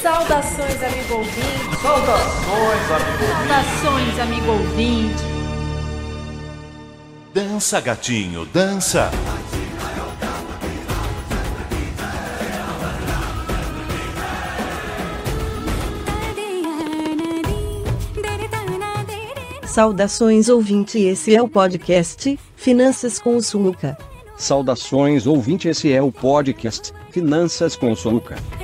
Saudações, amigo ouvinte. Saudações, amigo Saudações, amigo ouvinte. Dança, gatinho, dança. Saudações ouvinte, esse é o podcast Finanças com o Sumuca. Saudações ouvinte, esse é o podcast Finanças com Sumuca. Sea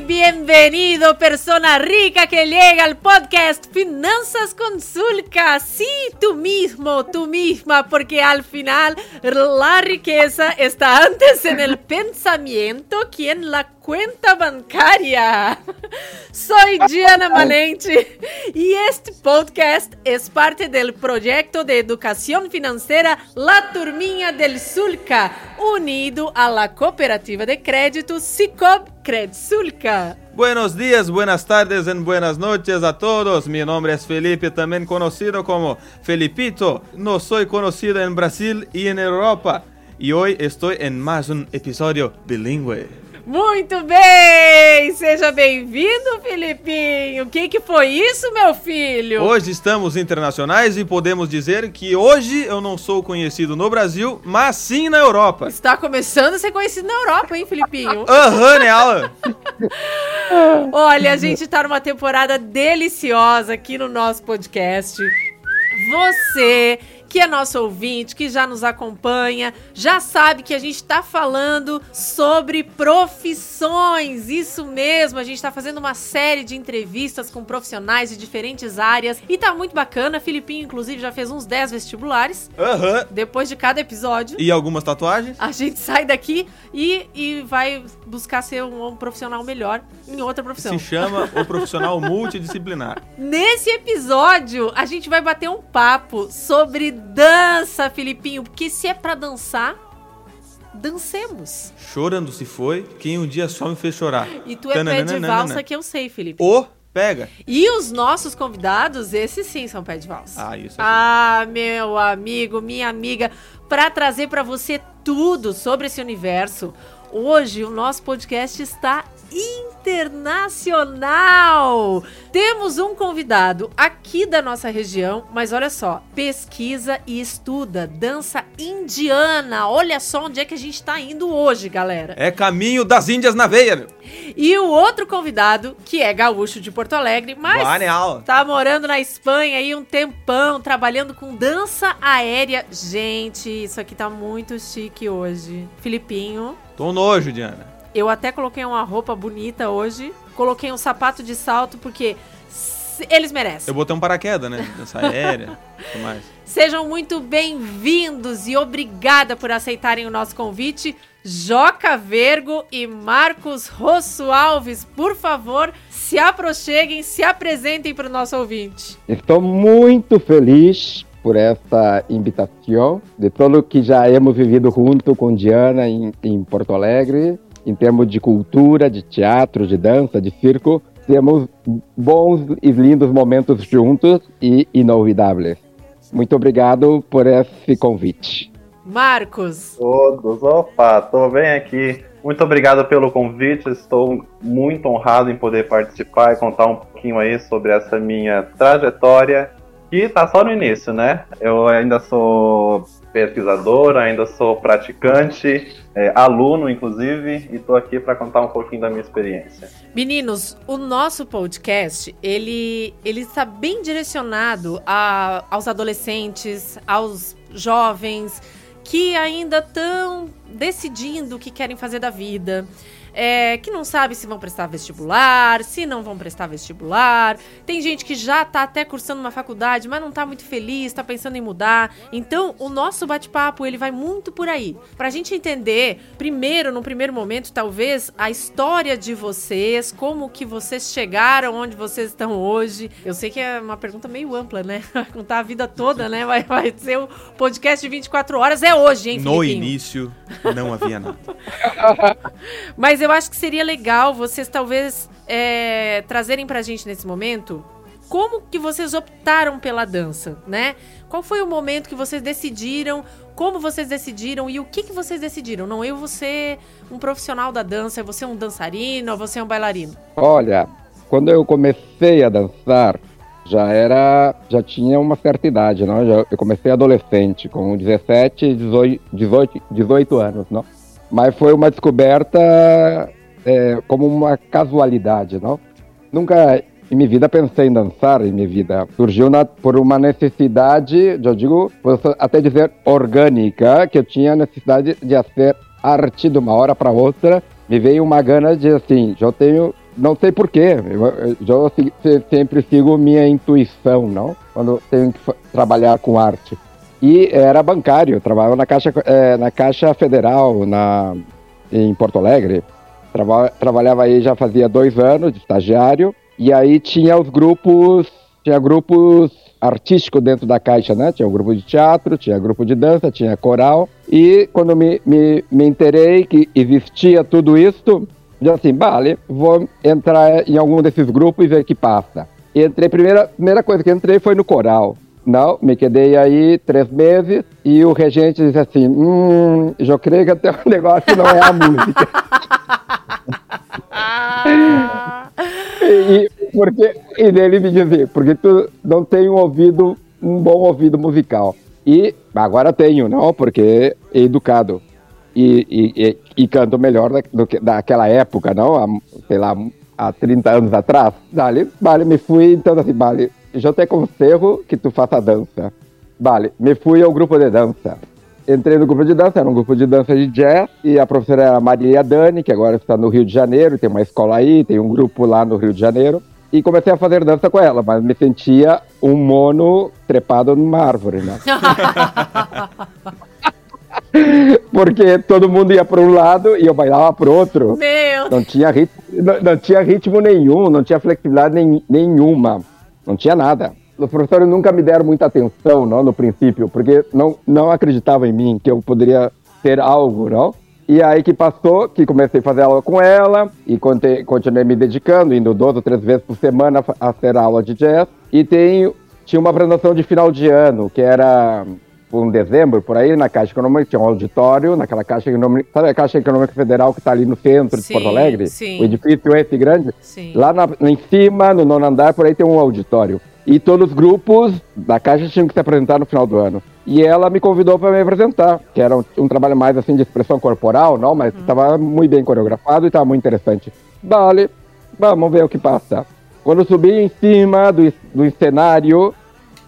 bien, bienvenido, persona rica que llega al podcast Finanzas con Zulka. Sí, tú mismo, tú misma, porque al final la riqueza está antes en el pensamiento que en la cuenta bancaria. Soy Diana Manente y este podcast es parte del proyecto de educación financiera La Turminha del Sulca, unido a la cooperativa de crédito Sicob Cred Sulca. Buenos días, buenas tardes y buenas noches a todos. Mi nombre es Felipe, también conocido como Felipito. No soy conocido en Brasil y en Europa. Y hoy estoy en más un episodio bilingüe. Muito bem! Seja bem-vindo, Filipinho! O que, que foi isso, meu filho? Hoje estamos internacionais e podemos dizer que hoje eu não sou conhecido no Brasil, mas sim na Europa. Está começando a ser conhecido na Europa, hein, Filipinho? Aham, né, Alan? Olha, a gente tá numa temporada deliciosa aqui no nosso podcast. Você que é nosso ouvinte, que já nos acompanha, já sabe que a gente está falando sobre profissões. Isso mesmo, a gente está fazendo uma série de entrevistas com profissionais de diferentes áreas e tá muito bacana. Filipinho, inclusive, já fez uns 10 vestibulares. Aham. Depois de cada episódio. E algumas tatuagens? A gente sai daqui e, e vai buscar ser um, um profissional melhor em outra profissão. Se chama o profissional multidisciplinar. Nesse episódio, a gente vai bater um papo sobre dança, Filipinho, porque se é pra dançar, dancemos. Chorando se foi, quem um dia só me fez chorar. E tu é pé de valsa que eu sei, Felipe. O pega. E os nossos convidados, esses sim são pé de valsa. Ah, isso aqui. Ah, meu amigo, minha amiga, para trazer para você tudo sobre esse universo. Hoje o nosso podcast está internacional. Temos um convidado aqui da nossa região, mas olha só, pesquisa e estuda dança indiana. Olha só onde é que a gente está indo hoje, galera. É caminho das Índias na veia, meu. E o outro convidado, que é gaúcho de Porto Alegre, mas Vai, né, tá morando na Espanha aí um tempão, trabalhando com dança aérea. Gente, isso aqui tá muito chique hoje. Filipinho, Tô nojo, Diana. Eu até coloquei uma roupa bonita hoje. Coloquei um sapato de salto, porque eles merecem. Eu botei um paraquedas, né? Dança aérea, tudo mais. Sejam muito bem-vindos e obrigada por aceitarem o nosso convite. Joca Vergo e Marcos Rosso Alves, por favor, se aproxeguem, se apresentem para o nosso ouvinte. Estou muito feliz por esta invitação, de tudo que já hemos vivido junto com Diana em, em Porto Alegre, em termos de cultura, de teatro, de dança, de circo. Temos bons e lindos momentos juntos e inolvidáveis. Muito obrigado por esse convite. Marcos, Todos, opa, tô bem aqui. Muito obrigado pelo convite, estou muito honrado em poder participar e contar um pouquinho aí sobre essa minha trajetória, que tá só no início, né? Eu ainda sou pesquisador, ainda sou praticante, é, aluno inclusive, e tô aqui para contar um pouquinho da minha experiência. Meninos, o nosso podcast, ele, ele está bem direcionado a, aos adolescentes, aos jovens que ainda estão decidindo o que querem fazer da vida. É, que não sabe se vão prestar vestibular, se não vão prestar vestibular. Tem gente que já tá até cursando uma faculdade, mas não tá muito feliz, tá pensando em mudar. Então, o nosso bate-papo, ele vai muito por aí. Pra gente entender, primeiro, no primeiro momento, talvez, a história de vocês, como que vocês chegaram onde vocês estão hoje. Eu sei que é uma pergunta meio ampla, né? Vai contar a vida toda, né? Vai, vai ser o podcast de 24 horas. É hoje, hein, No Filipinho? início não havia nada. Mas Mas eu acho que seria legal vocês talvez é, trazerem pra gente nesse momento como que vocês optaram pela dança, né? Qual foi o momento que vocês decidiram, como vocês decidiram e o que, que vocês decidiram? Não eu vou ser um profissional da dança, você é um dançarino, você é um bailarino. Olha, quando eu comecei a dançar, já era, já tinha uma certa idade, não? Eu comecei adolescente, com 17, 18, 18, 18 anos, não? Mas foi uma descoberta é, como uma casualidade, não? Nunca em minha vida pensei em dançar, em minha vida. Surgiu na, por uma necessidade, eu digo, posso até dizer orgânica, que eu tinha necessidade de fazer arte de uma hora para outra. Me veio uma gana de assim, eu tenho, não sei porquê, eu, eu, eu sempre sigo minha intuição, não? Quando tenho que trabalhar com arte. E era bancário, trabalhava na Caixa, é, na Caixa Federal, na, em Porto Alegre. Traba, trabalhava aí já fazia dois anos de estagiário e aí tinha os grupos, tinha grupos artísticos dentro da caixa, né? Tinha o um grupo de teatro, tinha grupo de dança, tinha coral. E quando me, me, me interei que existia tudo isso, eu assim, vale, vou entrar em algum desses grupos e ver que passa. E entrei, primeira, primeira coisa que entrei foi no coral. Não, me quedei aí três meses e o regente disse assim, hum, eu creio que até o negócio não é a música. e, porque, e ele me dizia, porque tu não tem um ouvido, um bom ouvido musical. E agora tenho, não, porque é educado. E, e, e, e canto melhor do que daquela época, não? Há, sei lá, há 30 anos atrás. Vale, vale, me fui, então assim, vale, eu te aconselho que tu faça dança. Vale, me fui ao grupo de dança entrei no grupo de dança, era um grupo de dança de jazz, e a professora era Maria Dani, que agora está no Rio de Janeiro, tem uma escola aí, tem um grupo lá no Rio de Janeiro. E comecei a fazer dança com ela, mas me sentia um mono trepado numa árvore, né? Porque todo mundo ia para um lado e eu bailava para o outro. Meu não tinha, ritmo, não, não, tinha ritmo nenhum, não tinha flexibilidade nem, nenhuma. Não tinha nada os professores nunca me deram muita atenção, não, no princípio, porque não, não acreditavam em mim, que eu poderia ter algo, não? E aí que passou, que comecei a fazer aula com ela e continuei me dedicando, indo duas ou três vezes por semana a ter aula de jazz. E tem, tinha uma apresentação de final de ano, que era um dezembro, por aí, na Caixa Econômica, tinha um auditório, naquela Caixa Econômica, sabe a Caixa Econômica Federal que está ali no centro sim, de Porto Alegre? Sim. O edifício esse grande? Sim. Lá na, em cima, no nono andar, por aí tem um auditório. E todos os grupos da Caixa tinham que se apresentar no final do ano. E ela me convidou para me apresentar, que era um, um, trabalho mais assim de expressão corporal, não, mas estava uhum. muito bem coreografado e estava muito interessante. Vale, vamos ver o que passa. Quando eu subi em cima do, do cenário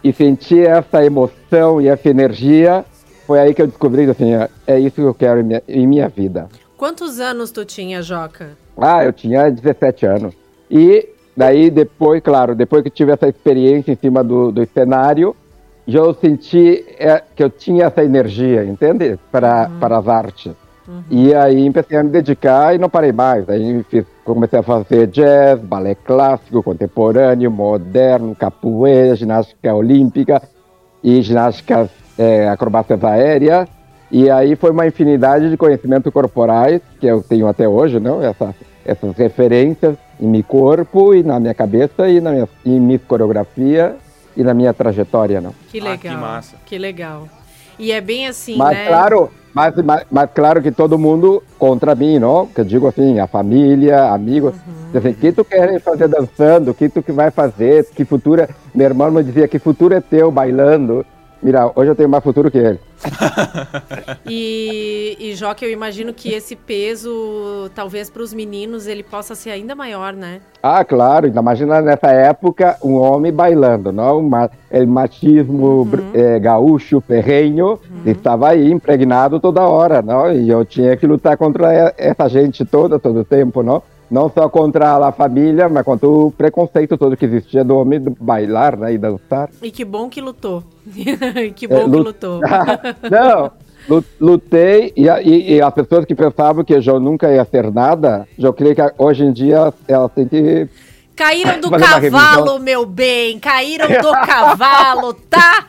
e senti essa emoção e essa energia, foi aí que eu descobri assim, é, é isso que eu quero em minha, em minha vida. Quantos anos tu tinha, Joca? Ah, eu tinha 17 anos. E Daí depois, claro, depois que tive essa experiência em cima do, do cenário, eu senti é, que eu tinha essa energia, entende? Para, uhum. para as artes. Uhum. E aí comecei a me dedicar e não parei mais. Aí fiz, comecei a fazer jazz, balé clássico, contemporâneo, moderno, capoeira, ginástica olímpica e ginástica é, acrobacias aéreas. E aí foi uma infinidade de conhecimentos corporais que eu tenho até hoje, não? Essa, essas referências em meu corpo e na minha cabeça e na minha, em minha coreografia e na minha trajetória, não. Que legal. Ah, que massa. Que legal. E é bem assim, mas, né? Claro, mas, mas, mas, claro que todo mundo contra mim, não? Que eu digo assim, a família, amigos. Uhum. Assim, que tu quer fazer dançando? que tu que vai fazer? Que futuro... É? Meu irmão me dizia, que futuro é teu bailando? Mira, hoje eu tenho mais futuro que ele. e, e Joca, eu imagino que esse peso, talvez para os meninos, ele possa ser ainda maior, né? Ah, claro. Imagina nessa época um homem bailando, não? O machismo uhum. é, gaúcho, ferrenho, uhum. estava aí impregnado toda hora, não? E eu tinha que lutar contra essa gente toda, todo o tempo, não? Não só contra a família, mas contra o preconceito todo que existia do homem bailar né, e dançar. E que bom que lutou. que bom é, que lutou. não, lutei e, e, e, as pessoas que pensavam que eu nunca ia ser nada, eu creio que hoje em dia elas têm que. Caíram do cavalo, meu bem! Caíram do cavalo, tá?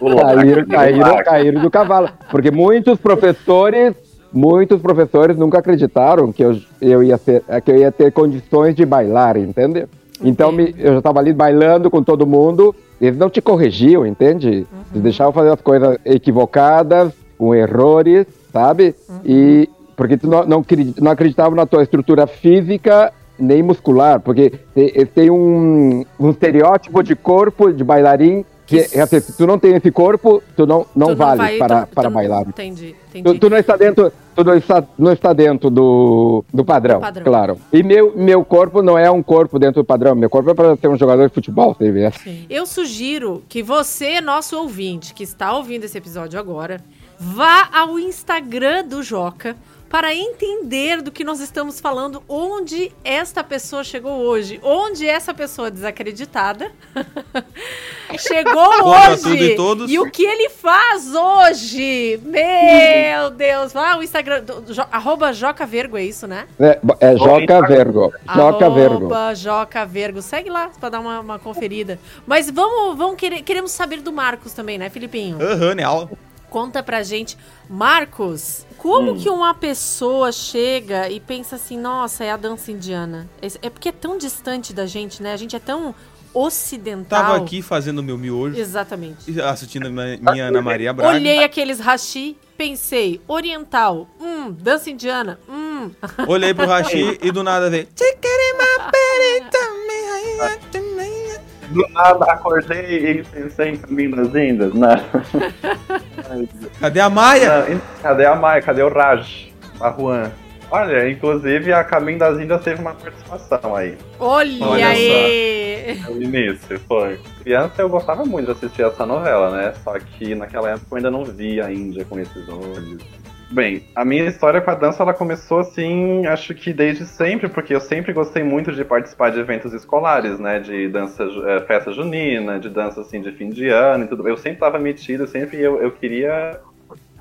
caíram, caíram, caíram do cavalo. Porque muitos professores muitos professores nunca acreditaram que eu, eu, ia, ser, que eu ia ter condições de bailar, entende? Então me, eu já estava ali bailando com todo mundo, eles não te corrigiam, entende? Eles deixavam fazer as coisas equivocadas, com errores, sabe? E porque tu não, não, não acreditavam na tua estrutura física nem muscular, porque te- tem um, um estereótipo de corpo de bailarim que é assim, se tu não tem esse corpo, tu não, não Tu vale vai- para, tu- para tu- bailar. Entendi, entendi. Tu, não está dentro, tu não está, não está dentro do, do padrão, Do padrão. claro. E meu, meu corpo não é um corpo dentro do padrão. Meu corpo é para ser um jogador de futebol, você vê. Eu sugiro que você, nosso ouvinte, que está ouvindo esse episódio agora, vá ao Instagram do Joca para entender do que nós estamos falando, onde esta pessoa chegou hoje, onde essa pessoa desacreditada chegou hoje e todos. e o que ele faz hoje. Meu Deus, vá ao Instagram, do, Jo- arroba Joca Vergo, é isso, né? É, é Joca Vergo. Joca Vergo. Arroba Joca Vergo. Segue lá pra dar uma, uma conferida. Mas vamos, vamos querer, queremos saber do Marcos também, né, Filipinho? Aham, Neal. Conta pra gente. Marcos, como que uma pessoa chega e pensa assim, nossa, é a dança indiana? É, é porque é tão distante da gente, né? A gente é tão ocidental. Tava aqui fazendo meu miojo, Exatamente. assistindo a minha, minha Ana Maria Braga. Olhei aqueles hashi, pensei, oriental, hum, dança indiana, hum. Olhei pro Rashi e do nada veio. Do nada acordei e pensei em caminho das Índias, né? Cadê a Maia? Não, cadê a Maia? Cadê o Raj? A Juan? Olha, inclusive a Caminho das Índias teve uma participação aí. Olha, Olha só. aí! No início, foi. Criança eu gostava muito de assistir essa novela, né? Só que naquela época eu ainda não via a Índia com esses olhos. Bem, a minha história com a dança ela começou assim, acho que desde sempre, porque eu sempre gostei muito de participar de eventos escolares, né? De dança, eh, festa junina, de dança assim de fim de ano e tudo. Eu sempre estava metido, sempre eu, eu queria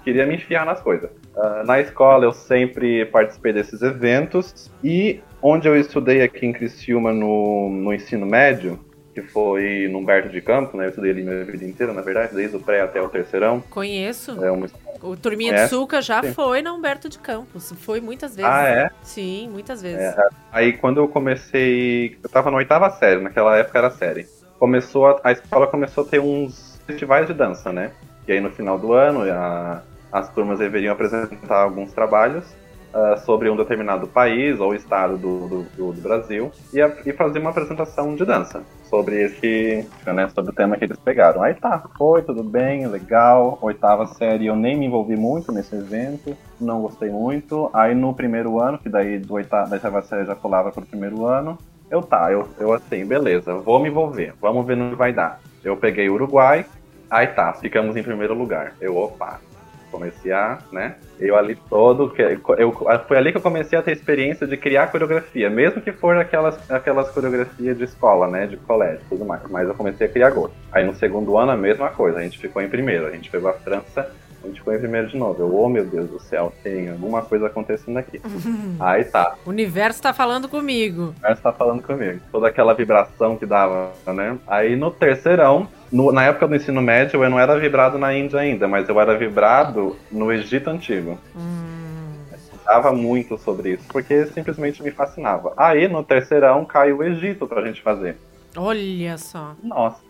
queria me enfiar nas coisas. Ah, na escola eu sempre participei desses eventos e onde eu estudei aqui em Criciúma no, no ensino médio, que foi no Humberto de Campos, né? Eu estudei ali minha vida inteira, na verdade, desde o pré até o terceirão. Conheço. É uma... O Turminha É? de Suca já Sim. foi na Humberto de Campos. Foi muitas vezes. Ah, é? Sim, muitas vezes. É, Aí quando eu comecei. Eu tava na oitava série, naquela época era série. Começou a, a escola começou a ter uns festivais de dança, né? E aí no final do ano a- as turmas deveriam apresentar alguns trabalhos ah, sobre um determinado país ou estado do, do, do- Brasil e, a- e fazer uma apresentação de dança sobre esse, né, sobre o tema que eles pegaram. Aí tá, foi, tudo bem, legal. Oitava série eu nem me envolvi muito nesse evento, não gostei muito. Aí no primeiro ano, que daí do oitava, da oitava série já pulava pro primeiro ano, eu tá, eu, eu assim, beleza, vou me envolver, vamos ver no que vai dar. Eu peguei Uruguai, aí tá, ficamos em primeiro lugar. Eu, opa, comecei a, né? Eu ali todo, que- eu, foi ali que eu comecei a ter experiência de criar coreografia, mesmo que for aquelas, aquelas coreografias de escola, né? De colégio tudo mais. Mas eu comecei a criar gosto. Aí no segundo ano a mesma coisa, a gente ficou em primeiro. A gente pegou a França, a gente ficou em primeiro de novo. Eu, oh meu Deus do céu, tem alguma coisa acontecendo aqui. Aí tá, O universo tá falando comigo. o Márcio tá falando comigo. Toda aquela vibração que dava, né? Aí no terceirão, no- na época do ensino médio, eu não era vibrado na Índia ainda, mas eu era vibrado no Egito Antigo. Estudava muito sobre isso, porque simplesmente me fascinava. Aí no terceirão caiu o Egito pra gente fazer. Olha só. Nossa,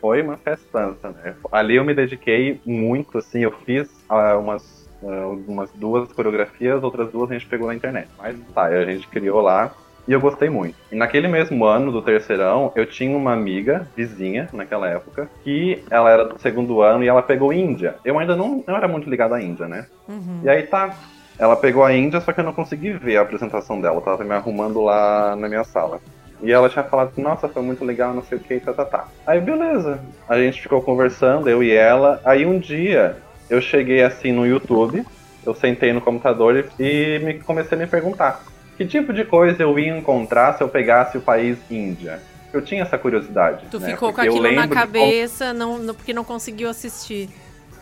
foi uma festança, né? Ali eu me dediquei muito, assim, eu fiz ah, umas, ah, umas duas coreografias, outras duas a gente pegou na internet. Mas tá, a gente criou lá e eu gostei muito. E naquele mesmo ano do terceirão, eu tinha uma amiga, vizinha, naquela época, que ela era do segundo ano e ela pegou Índia. Eu ainda não, não era muito ligado à Índia, né? Uhum. E aí tá. Ela pegou a Índia, só que eu não consegui ver a apresentação dela. Eu tava me arrumando lá na minha sala. E ela tinha falado, nossa, foi muito legal, não sei o que, tá, tá, tá. Aí beleza. A gente ficou conversando, eu e ela. Aí um dia eu cheguei assim no YouTube, eu sentei no computador e, e me, comecei a me perguntar que tipo de coisa eu ia encontrar se eu pegasse o país Índia. Eu tinha essa curiosidade. Tu né? ficou com Porque eu aquilo na de cabeça, não, não- porque não conseguiu assistir.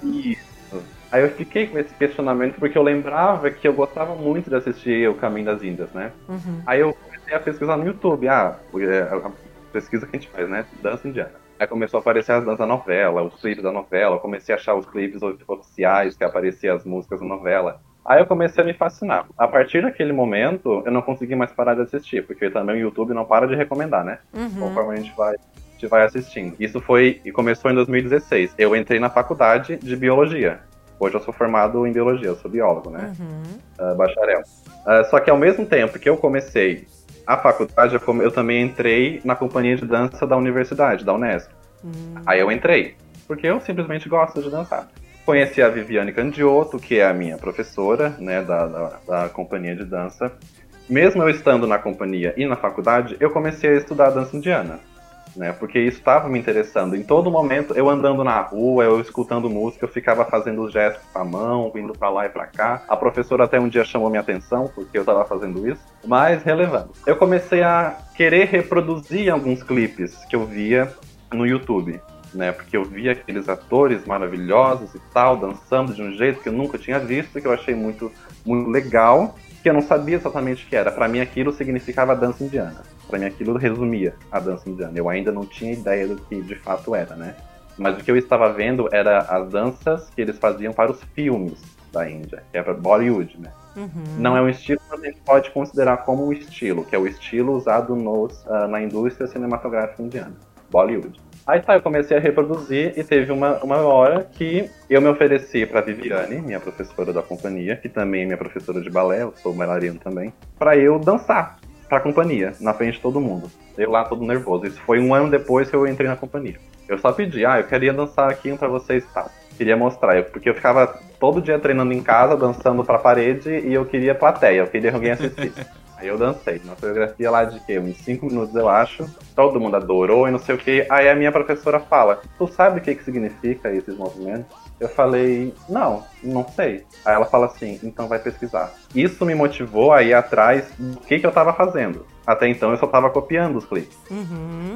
Isso. Aí eu fiquei com esse questionamento porque eu lembrava que eu gostava muito de assistir o Caminho das Índias, né? Uhum. Aí eu comecei a pesquisar no YouTube, ah, é, a pesquisa que a gente faz, né? Dança indiana. Aí começou a aparecer as danças da novela, os clipes da novela, eu comecei a achar os clipes oficiais que apareciam as músicas da novela. Aí eu comecei a me fascinar. A partir daquele momento, eu não consegui mais parar de assistir, porque também o YouTube não para de recomendar, né? Uhum. Conforme a gente vai, a gente vai assistindo. Isso foi e começou em 2016. Eu entrei na faculdade de biologia. Hoje eu sou formado em biologia, eu sou biólogo, né? Uhum. Uh, bacharel. Uh, só que ao mesmo tempo que eu comecei a faculdade, eu, eu também entrei na companhia de dança da universidade, da Unesp. Hum. Aí eu entrei, porque eu simplesmente gosto de dançar. Conheci a Viviane Candioto, que é a minha professora, né, da, da, da companhia de dança. Mesmo eu estando na companhia e na faculdade, eu comecei a estudar dança indiana, né, porque isso estava me interessando. Em todo momento, eu andando na rua, eu escutando música, eu ficava fazendo os gestos com a mão, indo pra lá e pra cá. A professora até um dia chamou minha atenção, porque eu estava fazendo isso, mas relevando. Eu comecei a querer reproduzir alguns clipes que eu via no YouTube né? Porque eu vi aqueles atores maravilhosos e tal, dançando de um jeito que eu nunca tinha visto, que eu achei muito, muito legal, que eu não sabia exatamente o que era. Para mim aquilo significava dança indiana. Para mim aquilo resumia a dança indiana. Eu ainda não tinha ideia do que de fato era, né? Mas o que eu estava vendo era as danças que eles faziam para os filmes da Índia, que é para Bollywood, né? Uhum. Não é um estilo, mas a gente pode considerar como um estilo, que é o estilo usado nos, ah, na indústria cinematográfica indiana, Bollywood. Aí tá, eu comecei a reproduzir e teve uma, uma hora que eu me ofereci pra Viviane, minha professora da companhia, que também é minha professora de balé, eu sou bailarino também, pra eu dançar pra companhia, na frente de todo mundo. Eu lá todo nervoso. Isso foi um ano depois que eu entrei na companhia. Eu só pedi, ah, eu queria dançar aqui pra vocês e tal. Queria mostrar, eu- porque eu ficava todo dia treinando em casa, dançando pra parede, e eu queria plateia, eu queria alguém assistir. Eu dancei, uma coreografia lá de quê? Uns 5 minutos eu acho. Todo mundo adorou e não sei o que. Aí a minha professora fala: Tu sabe o que, que significa esses movimentos? Eu falei: Não, não sei. Aí ela fala assim: Então vai pesquisar. Isso me motivou a ir atrás do que, que eu tava fazendo. Até então eu só tava copiando os clipes. Uhum.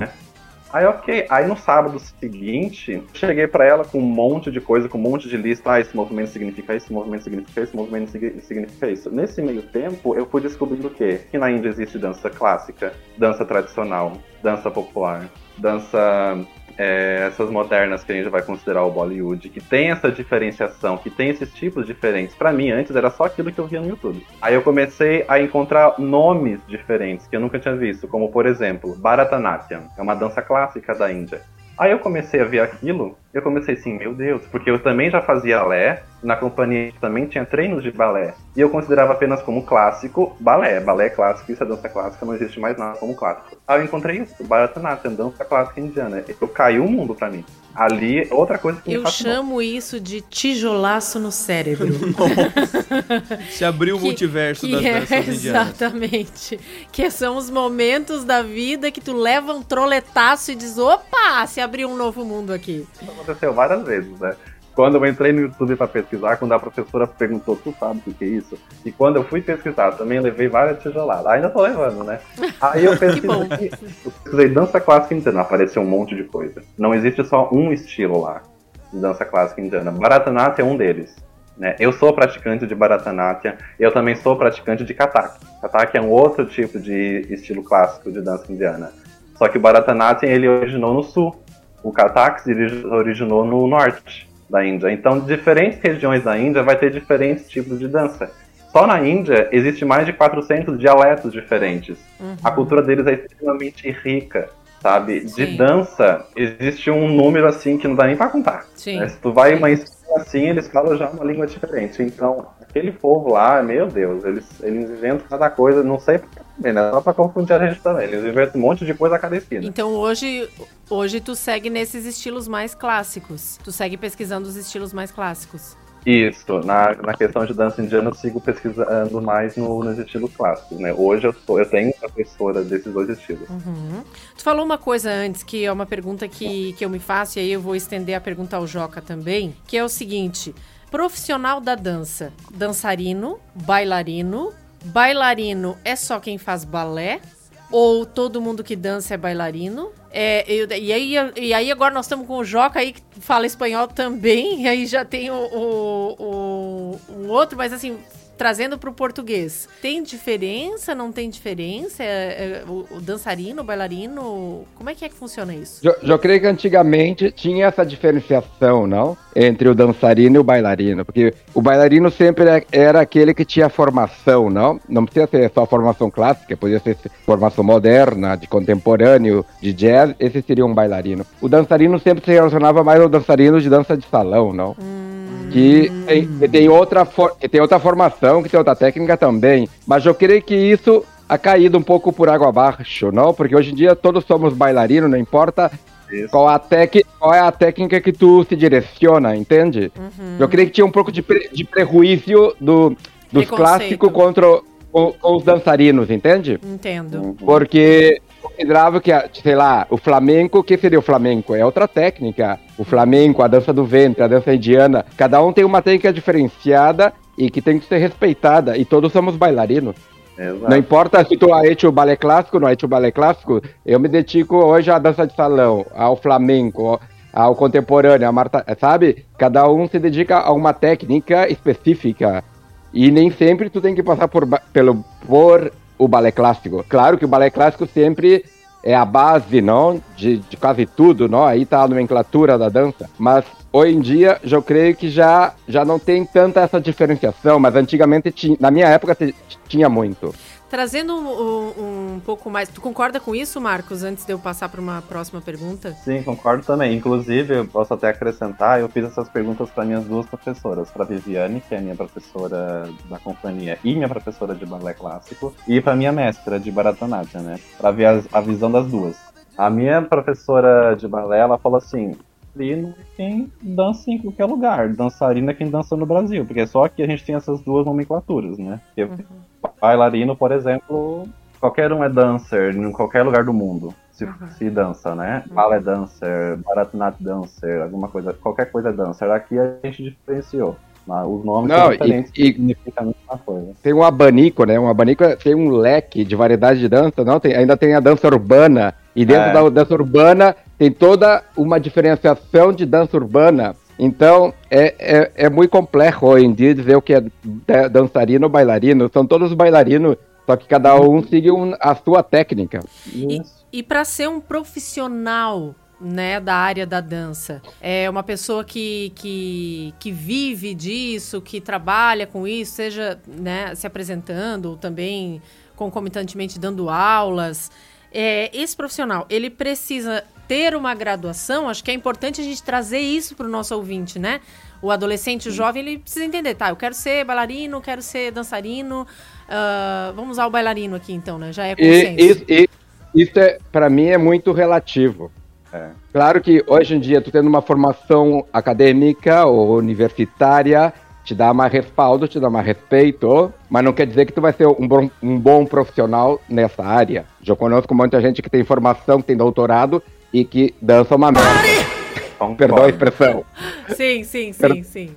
Aí, ok. Aí no sábado seguinte, cheguei pra ela com um monte de coisa, com um monte de lista. Ah, esse movimento significa isso, esse movimento significa isso, esse movimento sig- significa isso. Nesse meio tempo, eu fui descobrindo o quê? Que na Índia existe dança clássica, dança tradicional, dança popular, dança. É, essas modernas que a gente vai considerar o Bollywood, que tem essa diferenciação, que tem esses tipos diferentes. Pra mim, antes era só aquilo que eu via no YouTube. Aí eu comecei a encontrar nomes diferentes que eu nunca tinha visto, como por exemplo, Bharatanatyam, é uma dança clássica da Índia. Aí eu comecei a ver aquilo, eu comecei assim, meu Deus, porque eu também já fazia balé, na companhia também tinha treinos de balé, e eu considerava apenas como clássico balé, balé clássico, isso é dança clássica, não existe mais nada como clássico. Aí eu encontrei isso, Bharatanatyam, dança clássica indiana, eu caiu o mundo pra mim. Ali, outra coisa que Eu chamo isso de tijolaço no cérebro. Se abriu o Que- multiverso que das é, danças indianas. exatamente. Que são os momentos da vida que tu leva um troletaço e diz: opa, se abriu um novo mundo aqui. Isso aconteceu várias vezes, né? Quando eu entrei no YouTube pra pesquisar, quando a professora perguntou, tu sabe o que é isso? E quando eu fui pesquisar, também levei várias tijoladas. Ainda tô levando, né? Aí eu pesquisei, eu pesquisei dança clássica indiana, apareceu um monte de coisa. Não existe só um estilo lá de dança clássica indiana. Bharatanatyam é um deles. Né? Eu sou praticante de Bharatanatyam, eu também sou praticante de Kathak. Kathak é um outro tipo de estilo clássico de dança indiana. Só que o Bharatanatyam ele originou no sul. O Kathak se origi- originou no norte da Índia. Então, diferentes regiões da Índia vai ter diferentes tipos de dança. Só na Índia existe mais de 400 dialetos diferentes. A cultura deles é extremamente rica, sabe? De Sim. dança existe um número assim que não dá nem pra contar. Né? Se tu vai em uma escola assim, eles falam já uma língua diferente. Então, aquele povo lá, meu Deus, eles, eles inventam cada coisa, não sei quê, né? Só pra confundir a gente também. Eles inventam um monte de coisa a cada esquina. Então hoje, hoje tu segue nesses estilos mais clássicos. Tu segue pesquisando os estilos mais clássicos. Isso, na, na questão de dança indiana eu sigo pesquisando mais no, nos estilos clássicos, né? Hoje eu, sou, eu tenho uma professora desses dois estilos. Uhum. Tu falou uma coisa antes, que é uma pergunta que, que eu me faço, e aí eu vou estender a pergunta ao Joca também, que é o seguinte: profissional da dança, dançarino, bailarino, bailarino é só quem faz balé? Ou todo mundo que dança é bailarino? É, eu- e, aí, e aí agora nós estamos com o Joca aí que fala espanhol também, e aí já tem o, o, o- um outro, mas assim, trazendo para o português, tem diferença? Não tem diferença? É, é, o, o, dançarino, o bailarino, como é que é que funciona isso? Eu, eu creio que antigamente tinha essa diferenciação, não? Entre o dançarino e o bailarino, porque o bailarino sempre era aquele que tinha formação, não? Não precisa ser só formação clássica, podia ser formação moderna, de contemporâneo, de jazz, esse seria um bailarino. O dançarino sempre se relacionava mais ao dançarino de dança de salão, não? Hum que tem, que tem, outra for, que tem outra formação, que tem outra técnica também. Mas eu creio que isso ha caído um pouco por água abaixo, não? Porque hoje em dia todos somos bailarinos, não importa qual, a tec, qual é a técnica que tu se direciona, entende? Uhum. Eu creio que tinha um pouco de, pre, de prejuízo do, dos clássicos contra com, com, os dançarinos, entende? Entendo. Porque considerava que, sei lá, o flamenco, o que seria o flamenco? É outra técnica. O flamenco, a dança do ventre, a dança indiana, cada um tem uma técnica diferenciada e que tem que ser respeitada. E todos somos bailarinos. Exato. Não importa se tu é o balé clássico, não é o balé clássico, eu me dedico hoje à dança de salão, ao flamenco, ao contemporâneo, a Marta, sabe? Cada um se dedica a uma técnica específica. E nem sempre tu tem que passar por, pelo, por o balé clássico. Claro que o balé clássico sempre é a base, não, de, de quase tudo, não. Aí tá a nomenclatura da dança. Mas hoje em dia, eu creio que já já não tem tanta essa diferenciação. Mas antigamente, tinha, na minha época, tinha muito. Trazendo um, um, pouco mais. Tu concorda com isso, Marcos, antes de eu passar para uma próxima pergunta? Sim, concordo também. Inclusive, eu posso até acrescentar, eu fiz essas perguntas para minhas duas professoras, para Viviane, que é minha professora da companhia e minha professora de balé clássico, e para minha mestra de Bharatanatyam, né? Para ver a, a visão das duas. A minha professora de balé, ela falou assim: dançarino é quem dança em qualquer lugar. Dançarino é quem dança no Brasil, porque só que a gente tem essas duas nomenclaturas, né? Porque uhum. bailarino, por exemplo, qualquer um é dancer em qualquer lugar do mundo. Se, uhum. se dança, né? Uhum. Ballet dancer, Bharatanatyam dancer, alguma coisa, qualquer coisa é dancer. Aqui a gente diferenciou. Os nomes Não, são diferentes e, e a mesma coisa. Tem um abanico, né? Um abanico tem um leque de variedade de dança, não? Tem, ainda tem a dança urbana. E dentro é. da dança urbana tem toda uma diferenciação de dança urbana. Então, é, é, é muito complexo hoje em dia dizer o que é dançarino ou bailarino. São todos bailarinos, só que cada um segue um, a sua técnica. E, e para ser um profissional né, da área da dança. É uma pessoa que, que, que vive disso, que trabalha com isso, seja né, se apresentando ou também concomitantemente dando aulas. É, esse profissional, ele precisa ter uma graduação, acho que é importante a gente trazer isso para o nosso ouvinte, né? O adolescente, o jovem, ele precisa entender, tá? Eu quero ser bailarino, quero ser dançarino. Uh, vamos usar o bailarino aqui, então, né? Já é consenso. E, e, isso, é, para mim, é muito relativo. É. Claro que hoje em dia, tu tendo uma formação acadêmica ou universitária, te dá mais respaldo, te dá mais respeito, mas não quer dizer que tu vai ser um bom, um bom profissional nessa área. Já conheço muita gente que tem formação, que tem doutorado e que dança uma merda. Perdão a expressão. Sim, sim, sim, per sim.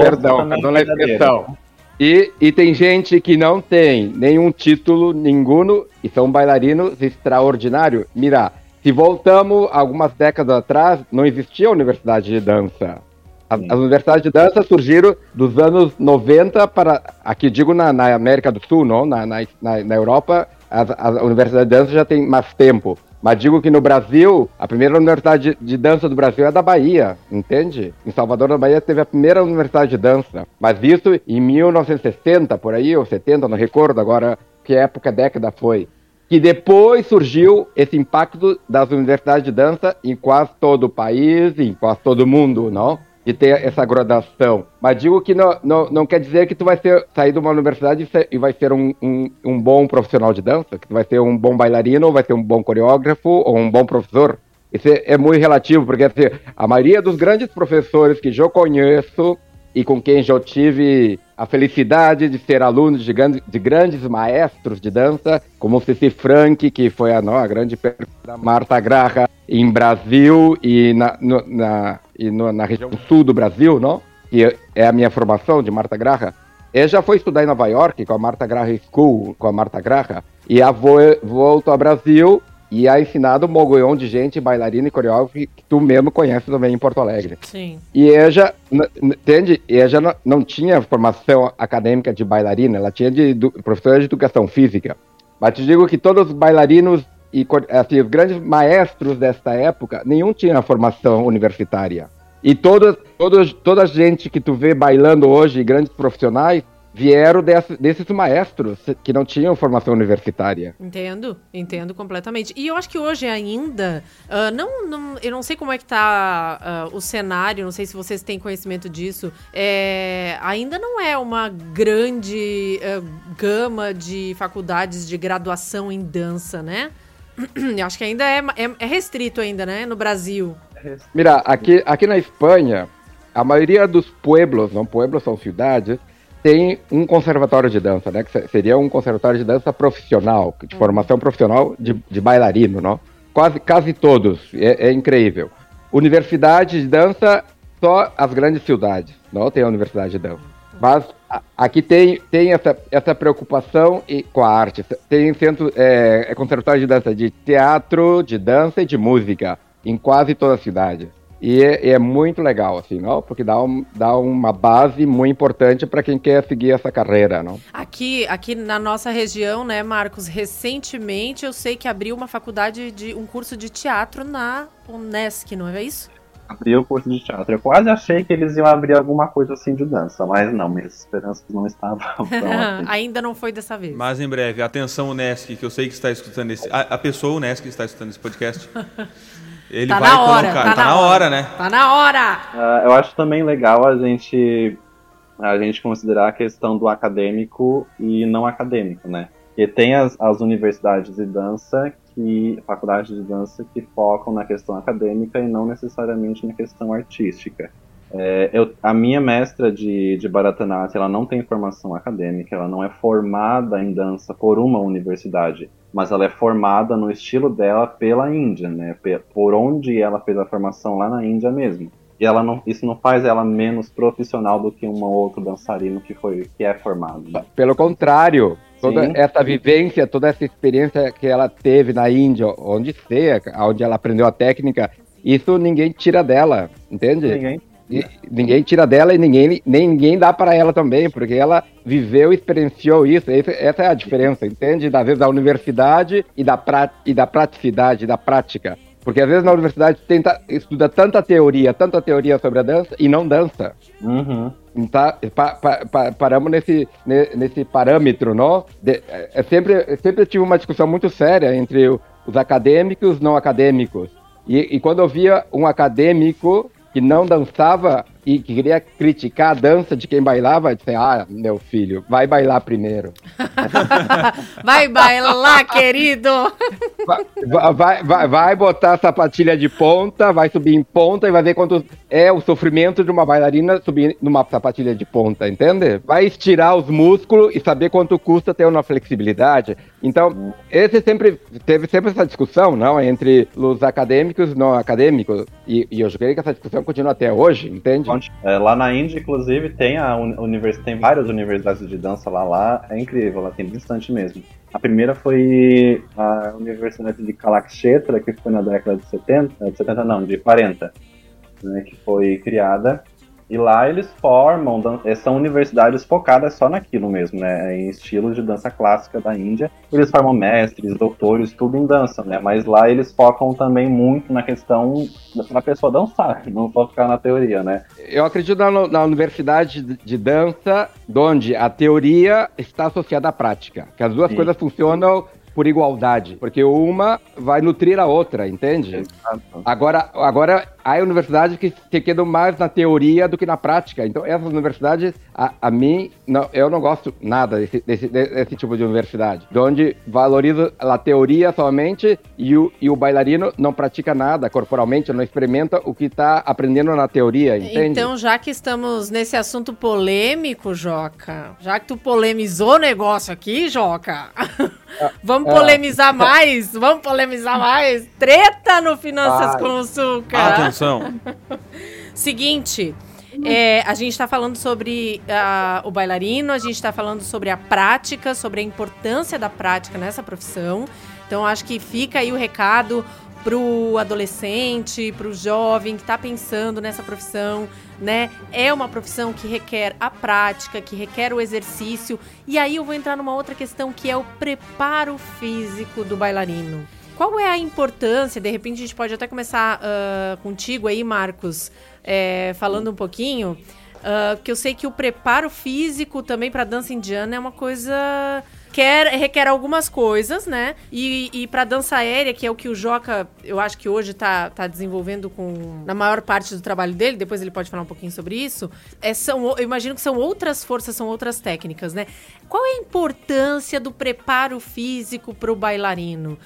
Perdão, perdão a expressão. E, e tem gente que não tem nenhum título, nenhum, e são bailarinos extraordinários. Mira, se voltamos algumas décadas atrás, não existia universidade de dança. As, as, universidades de dança surgiram dos anos 90 para, aqui digo na, na América do Sul, não? Na, na, na Europa, as, as universidades de dança já tem mais tempo. Mas digo que no Brasil, a primeira universidade de dança do Brasil é da Bahia, entende? Em Salvador da Bahia teve a primeira universidade de dança. Mas isso em 1960, por aí, ou 70, não recordo agora que época, década foi. Que depois surgiu esse impacto das universidades de dança em quase todo o país, em quase todo o mundo, não? De ter essa graduação. Mas digo que não, não, não quer dizer que tu vai ser, sair de uma universidade e, ser, e vai ser um, um, um, bom profissional de dança, que tu vai ser um bom bailarino, ou vai ser um bom coreógrafo, ou um bom professor. Isso é, é muito relativo, porque assim, a maioria dos grandes professores que eu conheço e com quem já tive a felicidade de ser aluno de, de grandes maestros de dança, como Cici Frank, que foi a, não, a grande da Marta Graha em Brasil e na, no, na, e no, na região sul do Brasil, não? que é a minha formação de Marta Graha. Eu já fui estudar em Nova York com a Marta Graha School, com a Marta Graha, e a vo volto ao Brasil e a ensinado um mogoião de gente, bailarina e coreógrafo que, tu mesmo conhece também em Porto Alegre. Sim. E n- n- entende? Eja não, não tinha formação acadêmica de bailarina, ela tinha de edu- professora de educação física. Mas te digo que todos os bailarinos e assim, os grandes maestros desta época, nenhum tinha formação universitária. E todas, todas, toda a gente que tu vê bailando hoje, grandes profissionais, vieram desse- desses maestros que não tinham formação universitária. Entendo, entendo completamente. E eu acho que hoje ainda, ah, não, não- eu não sei como é que tá ah, o cenário, não sei se vocês têm conhecimento disso, é, ainda não é uma grande ah, gama de faculdades de graduação em dança, né? Eu acho que ainda é, é, é restrito ainda, né, no Brasil. Mira, aqui, aqui na Espanha, a maioria dos pueblos, não pueblos são cidades, tem um conservatório de dança, né? Que se- seria um conservatório de dança profissional, de formação profissional de, de bailarino, não? Quase, quase todos, é, é incrível. Universidade de dança, só as grandes cidades, não tem a universidade de dança. Mas aqui tem, tem essa, essa preocupação e, com a arte. Tem centro, é, é conservatório de dança de teatro, de dança e de música em quase toda a cidade. E é, é muito legal, assim, não? Porque dá, um, dá uma base muito importante para quem quer seguir essa carreira, não? Aqui, aqui na nossa região, né, Marcos, recentemente eu sei que abriu uma faculdade de um curso de teatro na Unesc, não é isso? Abrir o curso de teatro. Eu quase achei que eles iam abrir alguma coisa assim de dança, mas não, minhas esperanças não estavam tão assim. Ainda não foi dessa vez. Mas em breve, atenção Unesc, que eu sei que está escutando esse. A, a pessoa Unesc que está escutando esse podcast. Ele tá vai na hora, colocar. tá, na hora. né? Tá na hora! Ah, eu acho também legal a gente a gente considerar a questão do acadêmico e não acadêmico, né? Porque tem as, as universidades de dança que faculdades de dança que focam na questão acadêmica e não necessariamente na questão artística. É, eu, a minha mestra de, de Bharatanatyam, ela não tem formação acadêmica, ela não é formada em dança por uma universidade, mas ela é formada no estilo dela pela Índia, né? Por onde ela fez a formação lá na Índia mesmo. E ela não, isso não faz ela menos profissional do que um outro dançarino que foi que é formado. Pelo contrário, toda Sim. essa vivência, toda essa experiência que ela teve na Índia, onde seja, onde ela aprendeu a técnica, isso ninguém tira dela, entende? Ninguém E ninguém tira dela e ninguém, nem ninguém dá para ela também, porque ela viveu e experienciou isso. Essa é a diferença, entende? Da vez da universidade e da, pra, e da praticidade, da prática. Porque às vezes na universidade tenta, estuda tanta teoria, tanta teoria sobre a dança e não dança. Uhum. Então, pa- pa- pa- paramos nesse, ne- nesse parâmetro, não? De, é, é sempre, sempre tive uma discussão muito séria entre os acadêmicos e os não acadêmicos. E, e quando eu via um acadêmico que não dançava e que queria criticar a dança de quem bailava, disse, ah, meu filho, vai bailar primeiro. Vai bailar, querido! Vai, vai, vai, vai botar a sapatilha de ponta, vai subir em ponta e vai ver quanto é o sofrimento de uma bailarina subir numa sapatilha de ponta, entende? Vai estirar os músculos e saber quanto custa ter uma flexibilidade. Então, esse sempre teve sempre essa discussão, não, entre os acadêmicos e não acadêmicos. E, e eu creio que essa discussão continua até hoje, entende? É, lá na Índia, inclusive, tem, a uni- univers... tem várias universidades de dança lá. Lá é incrível, lá tem bastante mesmo. A primeira foi a Universidade de Kalakshetra, que foi na década de 70, de 70 não, de 40, né, que foi criada. E lá eles formam, eh, são universidades focadas só naquilo mesmo, né, em estilos de dança clássica da Índia. Eles formam mestres, doutores, tudo em dança, né, mas lá eles focam também muito na questão da pessoa dançar, não só ficar na teoria, né. Eu acredito na, na universidade de, de dança, onde a teoria está associada à prática. Que as duas Sim. coisas funcionam por igualdade. Porque uma vai nutrir a outra, entende? Exato. Agora, agora há universidades que se quedam mais na teoria do que na prática. Então, essas universidades, a, a mim, não, eu não gosto nada desse, desse, desse tipo de universidade. De onde valoriza a teoria somente e o, e o bailarino não pratica nada corporalmente, não experimenta o que está aprendendo na teoria, entende? Então, já que estamos nesse assunto polêmico, Joca, já que tu polemizou o negócio aqui, Joca, vamos é. polemizar mais, vamos polemizar mais. Treta no Finanças Vai. com Açúcar. Atenção. Seguinte, é, a gente está falando sobre ah, o bailarino, a gente está falando sobre a prática, sobre a importância da prática nessa profissão. Então acho que fica aí o recado pro adolescente, pro jovem que está pensando nessa profissão, né? É uma profissão que requer a prática, que requer o exercício. E aí eu vou entrar numa outra questão que é o preparo físico do bailarino. Qual é a importância? De repente a gente pode até começar uh, contigo aí, Marcos, é, falando um pouquinho. Uh, porque eu sei que o preparo físico também para dança indiana é uma coisa quer, requer algumas coisas, né? E, e para dança aérea, que é o que o Joca, eu acho que hoje tá, tá desenvolvendo com na maior parte do trabalho dele, depois ele pode falar um pouquinho sobre isso. É, são, eu imagino que são outras forças, são outras técnicas, né? Qual é a importância do preparo físico para o bailarino?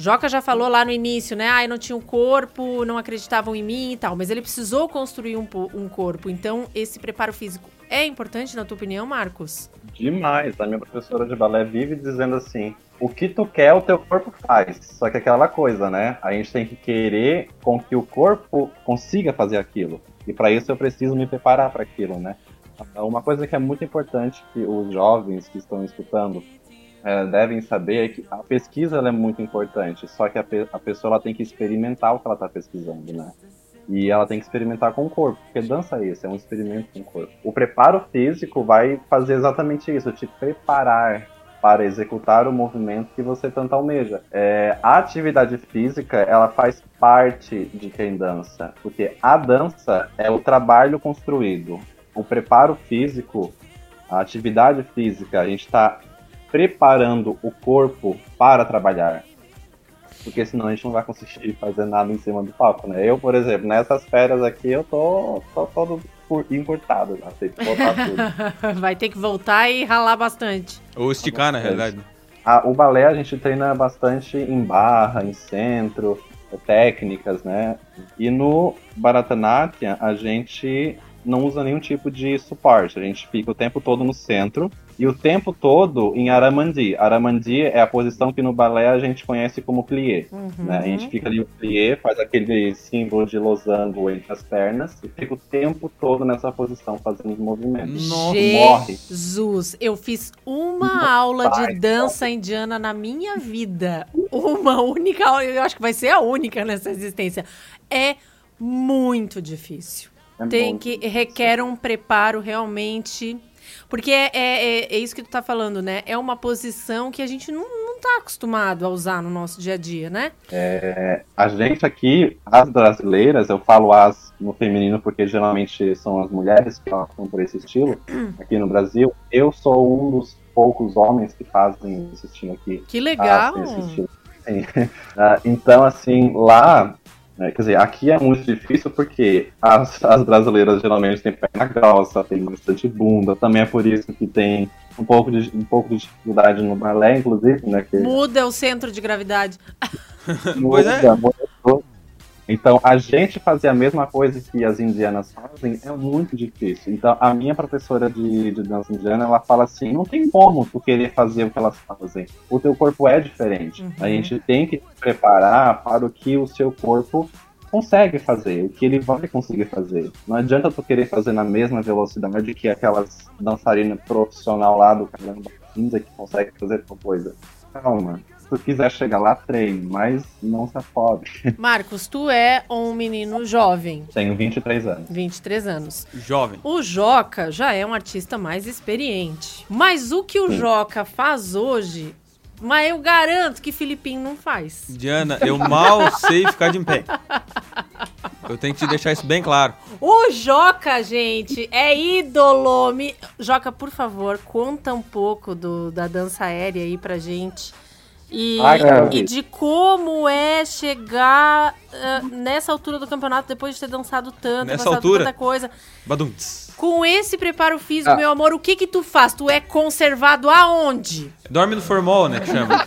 Joca já falou lá no início, né? Ah, eu não tinha um corpo, não acreditavam em mim e tal. Mas ele precisou construir um, um corpo. Então, esse preparo físico é importante, na tua opinião, Marcos? Demais. A minha professora de balé vive dizendo assim: o que tu quer, o teu corpo faz. Só que é aquela coisa, né? A gente tem que querer com que o corpo consiga fazer aquilo. E para isso eu preciso me preparar para aquilo, né? Uma coisa que é muito importante que os jovens que estão escutando é, devem saber é que a pesquisa é muito importante, só que a, pe a pessoa tem que experimentar o que ela está pesquisando, né? E ela tem que experimentar com o corpo, porque dança é isso, é um experimento com o corpo. O preparo físico vai fazer exatamente isso, te preparar para executar o movimento que você tanto almeja. É, a atividade física, ela faz parte de quem dança, porque a dança é o trabalho construído. O preparo físico, a atividade física, a gente está preparando o corpo para trabalhar. Porque senão a gente não vai conseguir fazer nada em cima do palco, né? Eu, por exemplo, nessas férias aqui, eu tô, tô todo encurtado, já sei que voltar tudo. vai ter que voltar e ralar bastante. Ou esticar, na realidade. Ah, o balé a gente treina bastante em barra, em centro, técnicas, né? E no Bharatanatyam a gente não usa nenhum tipo de suporte. A gente fica o tempo todo no centro e o tempo todo em Aramandi. Aramandi é a posição que no balé a gente conhece como plié. Uhum. Né? A gente fica ali no plié, faz aquele símbolo de losango entre as pernas e fica o tempo todo nessa posição fazendo os movimentos. Jesus, eu fiz uma aula de dança indiana na minha vida. Uma única, eu acho que vai ser a única nessa existência. É muito difícil. É Tem que requer um preparo realmente porque é, é, é, isso que tu tá falando, né? É uma posição que a gente não, não tá acostumado a usar no nosso dia a dia, né? É, a gente aqui, as brasileiras, eu falo as no feminino porque geralmente são as mulheres que optam por esse estilo aqui no Brasil. Eu sou um dos poucos homens que fazem esse estilo aqui. Que legal! Ah, então, assim, lá é, quer dizer, aqui é muito difícil porque as, as brasileiras geralmente têm perna grossa, tem bastante bunda, também é por isso que tem um pouco de, um pouco de dificuldade no balé, inclusive, né? Que... Muda o centro de gravidade. muda, é. muda, então, a gente fazer a mesma coisa que as indianas fazem é muito difícil. Então, a minha professora de, de dança indiana, ela fala assim, não tem como tu querer fazer o que elas fazem. O teu corpo é diferente. Uhum. A gente tem que se preparar para o que o seu corpo consegue fazer, o que ele vai conseguir fazer. Não adianta tu querer fazer na mesma velocidade que aquelas dançarinas profissional lá do caramba que consegue fazer tal coisa. Calma, tu quiser chegar lá, treine, mas não se afobe. Marcos, tu é um menino jovem. Tenho 23 anos. 23 anos. Jovem. O Joca já é um artista mais experiente. Mas o que o Sim. Joca faz hoje mas eu garanto que Filipinho não faz. Diana, eu mal sei ficar de pé. Eu tenho que te deixar isso bem claro. O Joca, gente, é ídolo. Me... Joca, por favor, conta um pouco do, da dança aérea aí pra gente. E, Ai, e de como é chegar uh, nessa altura do campeonato depois de ter dançado tanto, nessa altura, tanta coisa. Badunts. Com esse preparo físico, ah. meu amor, o que que tu faz? Tu é conservado aonde? Dorme no formol, né, que chama.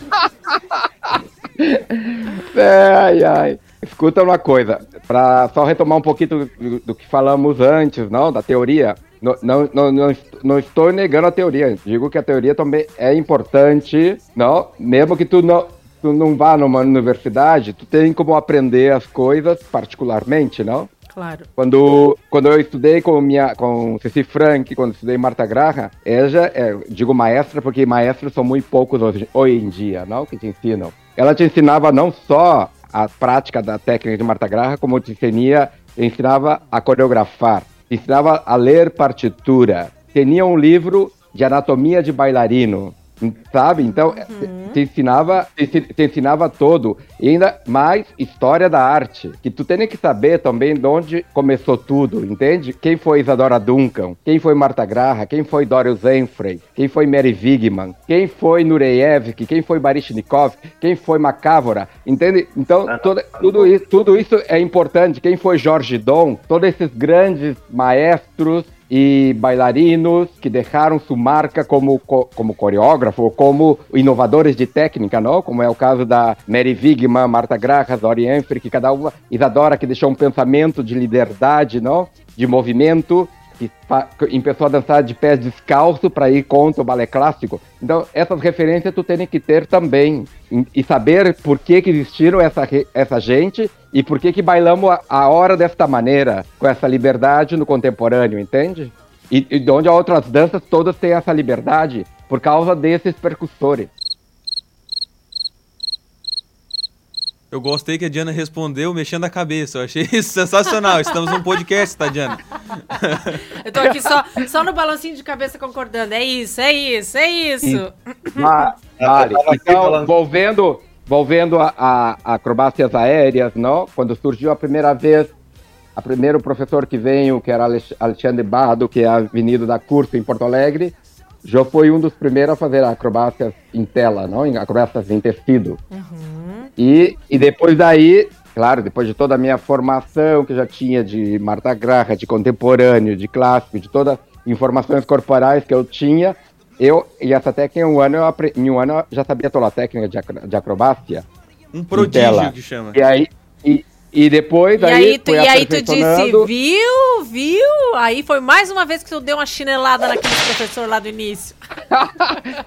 ai, ai. Escuta uma coisa, para só retomar um pouquinho do, do, que falamos antes, não, da teoria. Não, não, não, não, estou negando a teoria. Digo que a teoria também é importante, não? Mesmo que tu não, tu não vá numa universidade, tu tem como aprender as coisas particularmente, não? Claro. Quando, quando eu estudei com minha com Ceci Frank, quando estudei Marta Graha, ela, é, digo maestra porque maestros são muito poucos hoje, hoje em dia, não? Que te ensinam. ela te ensinava não só a prática da técnica de Marta Graha, como te ensinia, ensinava a coreografar, ensinava a ler partitura. Tinha um livro de anatomia de bailarino, sabe? Então, Uhum. te ensinava, te, te ensinava todo. E ainda mais história da arte, que tu tem que saber também de onde começou tudo, entende? Quem foi Isadora Duncan, quem foi Marta Graha, quem foi Dorius Zenfrey, quem foi Mary Wigman, quem foi Nureyev, quem foi Baryshnikov, quem foi Macávora, entende? Então, toda- tudo, isso, tudo isso é importante. Quem foi Jorge Dom, todos esses grandes maestros e bailarinos que deixaram sua marca como, co- como coreógrafo, como inovadores de técnica, não? Como é o caso da Mary Wigman, Marta Graha, Dori Enfrey, que cada uma, Isadora, que deixou um pensamento de liberdade, não? De movimento, que começou a dançar de pés descalço para ir contra o balé clássico. Então, essas referências tu tem que ter também. E- saber por que, que existiram essa, essa gente e por que, que bailamos a, a hora desta maneira, com essa liberdade no contemporâneo, entende? E, e de onde as outras danças todas têm essa liberdade, por causa desses percussores. Eu gostei que a Diana respondeu mexendo a cabeça. Eu achei sensacional. Estamos num podcast, tá, Diana? Eu tô aqui só, só no balancinho de cabeça concordando. É isso, é isso, é isso. Ah, vale. Então, falando- volvendo, volvendo a, a acrobacias aéreas, não? Quando surgiu a primeira vez, a primeiro professor que veio, que era Alex- Alexandre Bardo, que é avenido da Curso em Porto Alegre, já foi um dos primeiros a fazer acrobacias em tela, não? Em acrobacias em tecido. E, e depois daí, claro, depois de toda a minha formação que já tinha de Marta Graha, de contemporâneo, de clássico, de todas as informações corporais que eu tinha, eu, e essa técnica em um ano, eu em um ano já sabia toda a técnica de, acro- de acrobacia. Um prodígio que chama. E aí, e, e depois E aí, aí, tu, e aí tu disse, viu, viu? Aí foi mais uma vez que tu deu uma chinelada naquele professor lá do início.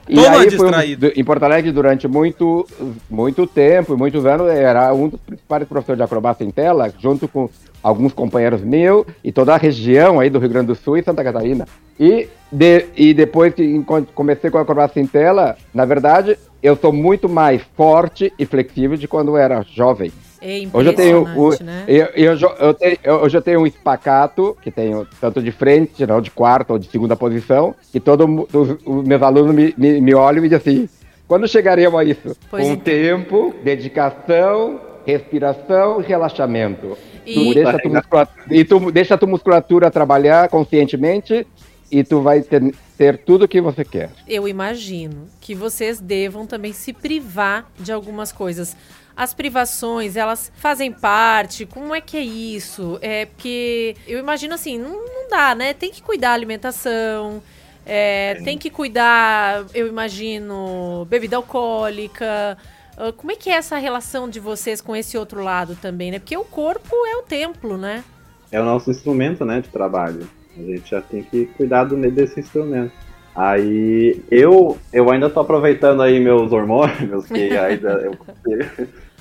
E Toma, aí, foi um- distraído. em Porto Alegre, durante muito, muito tempo e muitos anos, era um dos principais professores de acrobacia em tela, junto com alguns companheiros meus e toda a região aí do Rio Grande do Sul e Santa Catarina. E, de, e depois que comecei com a acrobacia em tela, na verdade, eu sou muito mais forte e flexível de quando eu era jovem. É Hoje eu tenho, o, né? eu, eu, eu tenho, eu- hoje eu tenho um espacato, que tenho tanto de frente, não de quarta ou de segunda posição, e todos os, os meus alunos me, me, me olham e dizem assim, quando chegaremos a isso? Pois Com então. tempo, dedicação, respiração e relaxamento. E- Tu deixa a tua musculatura, e tu deixa a tua musculatura trabalhar conscientemente e tu vai ter, ter tudo o que você quer. Eu imagino que vocês devam também se privar de algumas coisas. As privações, elas fazem parte? Como é que é isso? É porque eu imagino assim, não, não dá, né? Tem que cuidar da alimentação, é, tem que cuidar, eu imagino, bebida alcoólica. Ah, Como é que é essa relação de vocês com esse outro lado também, né? Porque o corpo é o templo, né? É o nosso instrumento, né, de trabalho. A gente já tem que cuidar do, desse instrumento. Aí eu, eu ainda tô aproveitando aí meus hormônios, que ainda eu,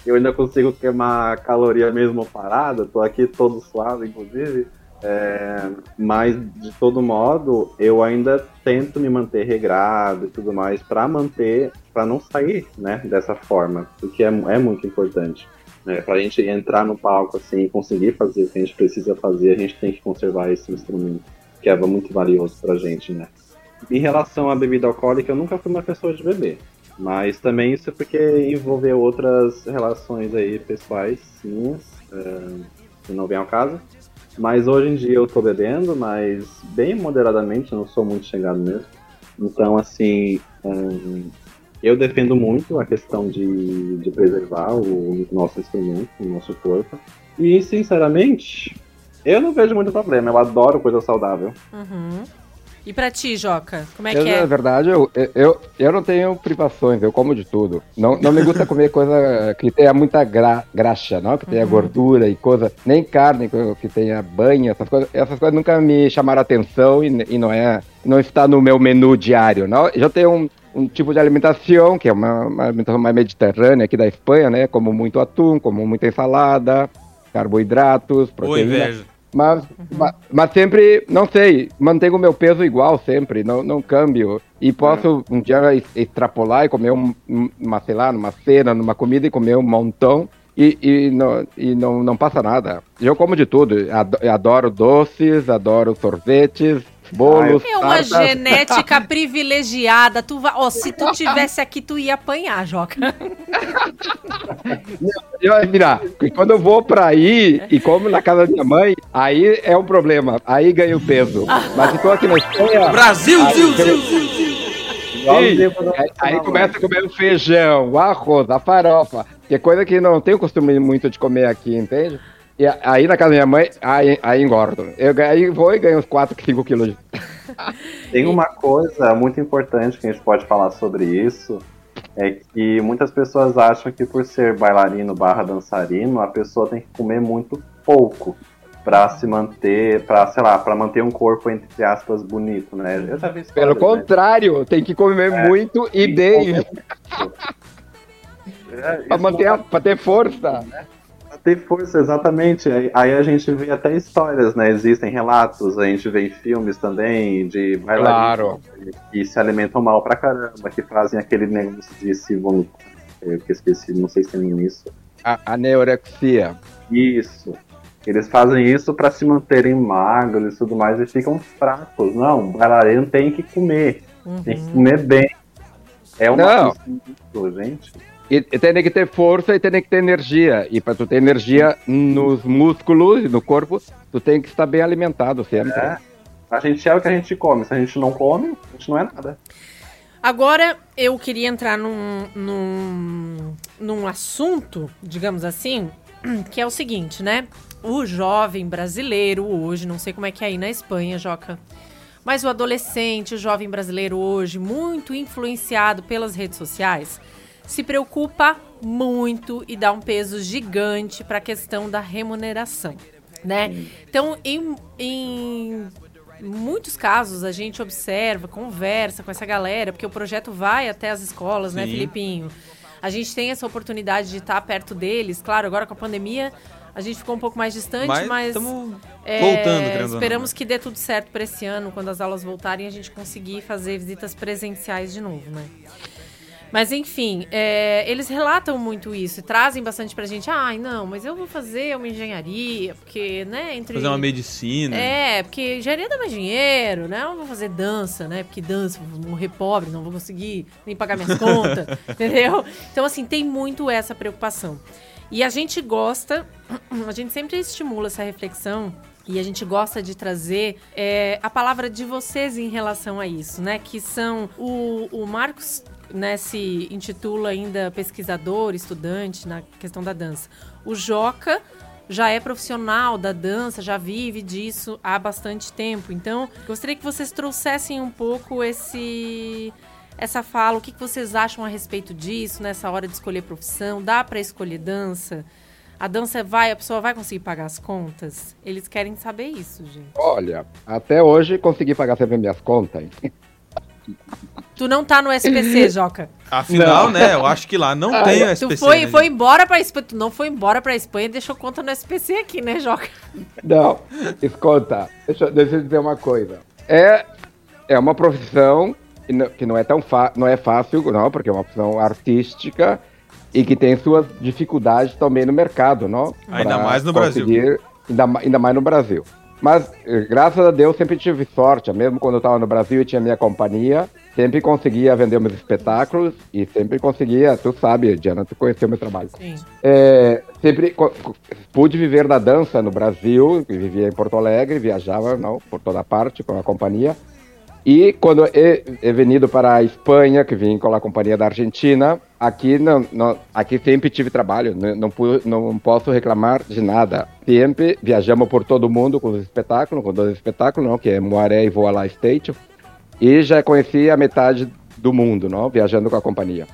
eu ainda consigo queimar caloria mesmo parada, tô aqui todo suave, inclusive. É, mas de todo modo, eu ainda tento me manter regrado e tudo mais para manter, para não sair, né, dessa forma, porque é, é muito importante. Né, para a gente entrar no palco assim e conseguir fazer o que a gente precisa fazer, a gente tem que conservar esse instrumento, que é muito valioso pra gente, né? Em relação à bebida alcoólica, eu nunca fui uma pessoa de beber. Mas também isso é porque envolveu outras relações aí pessoais minhas, é, que não vem ao caso. Mas hoje em dia eu tô bebendo, mas bem moderadamente, eu não sou muito chegado mesmo. Então, assim, hum, eu defendo muito a questão de, de preservar o nosso instrumento, o nosso corpo. E, sinceramente, eu não vejo muito problema. Eu adoro coisa saudável. Uhum. E pra ti, Joca, como é Eu, que Na é? verdade, eu, eu, eu não tenho privações, eu como de tudo. Não, não me gusta comer coisa que tenha muita gra, graxa, não? Que tenha Uhum. gordura e coisa. Nem carne que tenha banha, essas coisas. Essas coisas nunca me chamaram atenção e, e não é. Não está no meu menu diário, não? Eu já tenho um, um tipo de alimentação, que é uma, uma alimentação mais mediterrânea aqui da Espanha, né? Como muito atum, como muita ensalada, carboidratos, proteína. inveja. Mas, ma- mas, sempre, não sei, mantenho o meu peso igual sempre, não, não cambio. E posso um dia extrapolar e comer um, um- uma, sei lá, numa cena, numa comida e comer um montão e, e, não, e não, não passa nada. Eu como de tudo, adoro doces, adoro sorvetes, bolos, É uma tartas. genética privilegiada. Tu vai, ó, se tu tivesse aqui, tu ia apanhar, Joca. Eu, mira, quando eu vou pra aí e como na casa da minha mãe, aí é um problema. Aí ganho peso. Mas se tô aqui na Espanha. Brasil, aí, Zil, Zil, Zil, Aí, aí começa a comer o feijão, o arroz, a farofa, que é coisa que não tenho costume muito de comer aqui, entende? E aí na casa da minha mãe, aí, aí engordo. Eu aí vou e ganho uns 4, 5 quilos. Tem uma coisa muito importante que a gente pode falar sobre isso, é que muitas pessoas acham que por ser bailarino barra dançarino, a pessoa tem que comer muito pouco pra se manter, pra, sei lá, pra manter um corpo, entre aspas, bonito, né? Eu já vi isso Pelo contrário, tem que comer muito e bem, pra, manter a- pra ter força. Ter força, exatamente. Aí, aí a gente vê até histórias, né? Existem relatos, a gente vê em filmes também de bailarinos que se alimentam mal pra caramba, que fazem aquele negócio de se vomitar. Eu que esqueci, não sei se tem isso. A, anorexia. Isso. Eles fazem isso pra se manterem magros e tudo mais e ficam fracos. Não, o bailarino tem que comer. Tem que comer bem. É uma Não. coisa muito, gente. E, e tem que ter força e tem que ter energia. E para tu ter energia nos músculos e no corpo, tu tem que estar bem alimentado sempre. É. A gente é o que a gente come. Se a gente não come, a gente não é nada. Agora, eu queria entrar num, num, num assunto, digamos assim, que é o seguinte, né? O jovem brasileiro hoje, não sei como é que é aí na Espanha, Joca, mas o adolescente, o jovem brasileiro hoje, muito influenciado pelas redes sociais, se preocupa muito e dá um peso gigante para a questão da remuneração, né? Então, em, em muitos casos a gente observa, conversa com essa galera, porque o projeto vai até as escolas, né, Sim. Filipinho? A gente tem essa oportunidade de estar perto deles. Claro, agora com a pandemia a gente ficou um pouco mais distante, Mas mas, estamos é, voltando, não. Esperamos que dê tudo certo para esse ano, quando as aulas voltarem, a gente conseguir fazer visitas presenciais de novo, né? Mas enfim, é, eles relatam muito isso e trazem bastante pra gente. Ai, não, mas eu vou fazer uma engenharia, porque, né, entre. Fazer uma medicina. É, porque engenharia dá mais dinheiro, né? Eu não vou fazer dança, né? Porque dança, vou morrer pobre, não vou conseguir nem pagar minhas contas, entendeu? Então, assim, tem muito essa preocupação. E a gente gosta, a gente sempre estimula essa reflexão e a gente gosta de trazer é, a palavra de vocês em relação a isso, né? Que são o, o Marcos, né, se intitula ainda pesquisador, estudante na questão da dança. O Joca já é profissional da dança, já vive disso há bastante tempo. Então, gostaria que vocês trouxessem um pouco esse essa fala, o que vocês acham a respeito disso nessa hora de escolher profissão? Dá para escolher dança? A dança vai, a pessoa vai conseguir pagar as contas? Eles querem saber isso, gente. Olha, até hoje consegui pagar sempre minhas contas. Tu não tá no SPC, Joca. Afinal, Não. né? Eu acho que lá não tem o Tu SPC. foi, né, foi embora pra Espanha. Tu não foi embora pra Espanha e deixou conta no SPC aqui, né, Joca? Não, escuta, deixa, deixa eu dizer uma coisa. É, é uma profissão que não, que não é tão fa não é fácil, não, porque é uma profissão artística e que tem suas dificuldades também no mercado, não? Ainda Pra mais no Brasil. Ainda, ainda mais no Brasil. Mas, eh, graças a Deus, sempre tive sorte. Mesmo quando eu estava no Brasil e tinha minha companhia, sempre conseguia vender meus espetáculos e sempre conseguia, tu sabe, Diana, tu conheceu meu trabalho. Sim. É, sempre pude viver da dança no Brasil, vivia em Porto Alegre, viajava não, por toda parte com a companhia. E quando he, he venido para a Espanha, que vim com a companhia da Argentina, aqui não, não- aqui sempre tive trabalho, não, não, pu- não posso reclamar de nada. Sempre viajamos por todo mundo com os espetáculos, com dois espetáculos, não, que é Moaré e Voa lá State. E já conheci a metade do mundo, não, viajando com a companhia.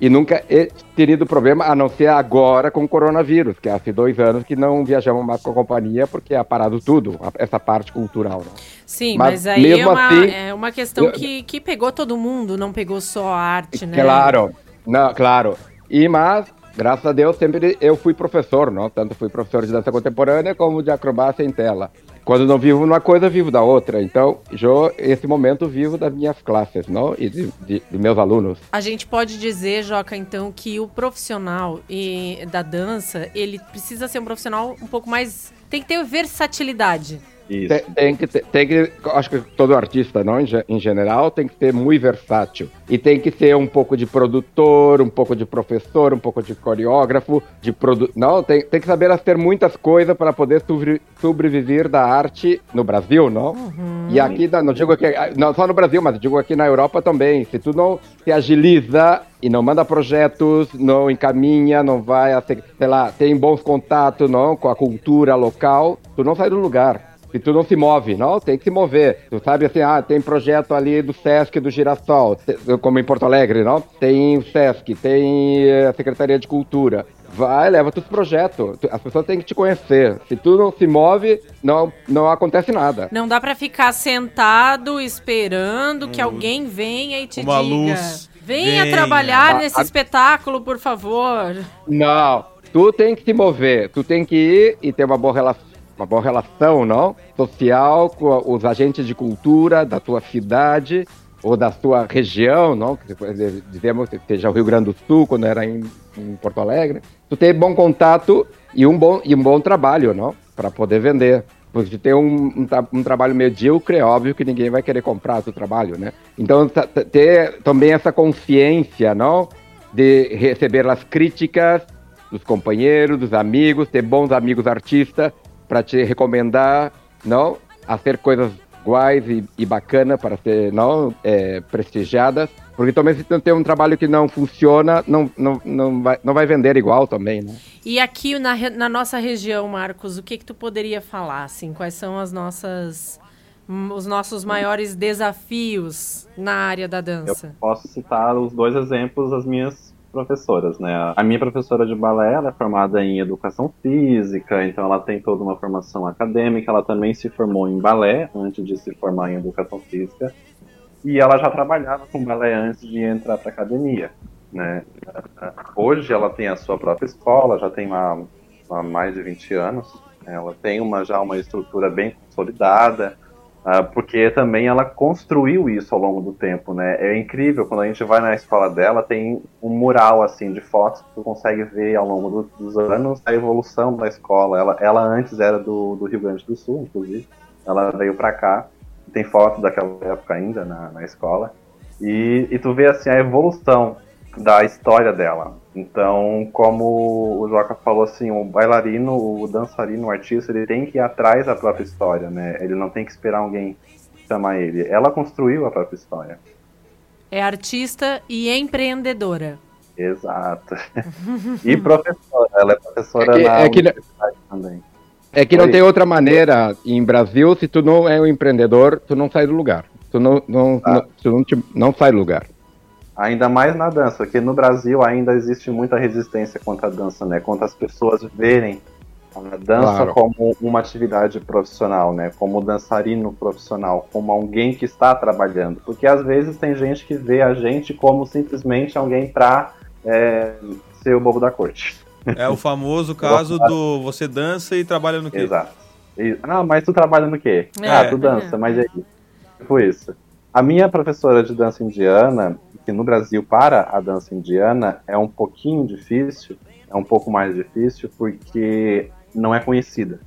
E nunca he tenido problema, a não ser agora com o coronavírus, que há dois anos que não viajamos mais com a companhia, porque é parado tudo, essa parte cultural. Não? Sim, Mas mas, aí é uma, assim, é uma questão eu- que, que pegou todo mundo, não pegou só a arte, né? Claro, não, claro. E mas Graças a Deus, sempre eu fui professor, não? Tanto fui professor de dança contemporânea como de acrobacia em tela. Quando não vivo numa coisa, vivo da outra. Então, eu, esse momento, vivo das minhas classes, não? E de, de, de meus alunos. A gente pode dizer, Joca, então, que o profissional e, da dança, ele precisa ser um profissional um pouco mais... Tem que ter versatilidade. Isso. Tem, tem que, ter- tem que, acho que todo artista, não, em, ge- em geral, tem que ser muito versátil. E tem que ser um pouco de produtor, um pouco de professor, um pouco de coreógrafo, de produ... Não, tem, tem que saber fazer muitas coisas para poder sobre- sobreviver da arte no Brasil, não? E aqui, não digo que não só no Brasil, mas digo aqui na Europa também. Se tu não se agiliza e não manda projetos, não encaminha, não vai, sei lá, tem bons contatos, não, com a cultura local, tu não sai do lugar. Se tu não se move, não, tem que se mover. Tu sabe assim, ah, tem projeto ali do Sesc do Girassol, como em Porto Alegre, não? Tem o Sesc, tem eh, a Secretaria de Cultura. Vai, leva teus projetos. Tu- As pessoas têm que te conhecer. Se tu não se move, não, não acontece nada. Não dá pra ficar sentado esperando que alguém venha e te Uma diga. luz Venha venha." trabalhar Ah, nesse ah. espetáculo, por favor. Não, tu tem que se mover, tu tem que ir e ter uma boa relação, uma boa relação, não? Social com os agentes de cultura da tua cidade ou da tua região, não? Depois dizemos que seja o Rio Grande do Sul, quando era em, em Porto Alegre. Tu ter bom contato e um bom, e um bom trabalho, não? Para poder vender. Porque se tem um, um, um trabalho medíocre, é óbvio que ninguém vai querer comprar o teu trabalho, né? Então, ter também essa consciência, não? De receber as críticas dos companheiros, dos amigos, ter bons amigos artistas para te recomendar, não? A fazer coisas iguais e, e bacanas para ser, não? É, prestigiadas. Porque também se tu tem um trabalho que não funciona, não, não, não, vai, não vai vender igual também, né? E aqui na, na nossa região, Marcos, o que que tu poderia falar, assim? Quais são as nossas... hum, Os nossos maiores desafios na área da Eu dança? posso citar os dois exemplos das minhas professoras, né? A minha professora de balé, ela é formada em educação física, então ela tem toda uma formação acadêmica, ela também se formou em balé antes de se formar em educação física, e ela já trabalhava com balé antes de entrar para academia, né? Hoje ela tem a sua própria escola, já tem uma, há mais de 20 anos, né? ela tem uma, já uma estrutura bem consolidada, porque também ela construiu isso ao longo do tempo, né? É incrível, quando a gente vai na escola dela, tem um mural, assim, de fotos que tu consegue ver ao longo do- dos anos a evolução da escola. Ela, ela antes era do, do Rio Grande do Sul, inclusive. Ela veio pra cá, tem fotos daquela época ainda na, na escola. E, e tu vê, assim, a evolução da história dela. Então, como o Joca falou assim, o bailarino, o dançarino, o artista, ele tem que ir atrás da própria história, né? Ele não tem que esperar alguém chamar ele. Ela construiu a própria história. É artista e empreendedora. Exato. e professora, ela é professora É que- na é que- universidade também. É que não tem outra maneira. Em Brasil, se tu não é um empreendedor, tu não sai do lugar. Tu não, não, Ah. não, tu não, te- não sai do lugar. Ainda mais na dança, porque no Brasil ainda existe muita resistência contra a dança, né? Contra as pessoas verem a dança Claro. como uma atividade profissional, né? Como dançarino profissional, como alguém que está trabalhando. Porque às vezes tem gente que vê a gente como simplesmente alguém pra é, ser o bobo da corte. É o famoso caso do você dança e trabalha no quê? Exato. Ah, mas tu trabalha no quê? É. Ah, tu dança, mas e aí? Tipo isso. A minha professora de dança indiana, que no Brasil para a dança indiana é um pouquinho difícil, é um pouco mais difícil porque não é conhecida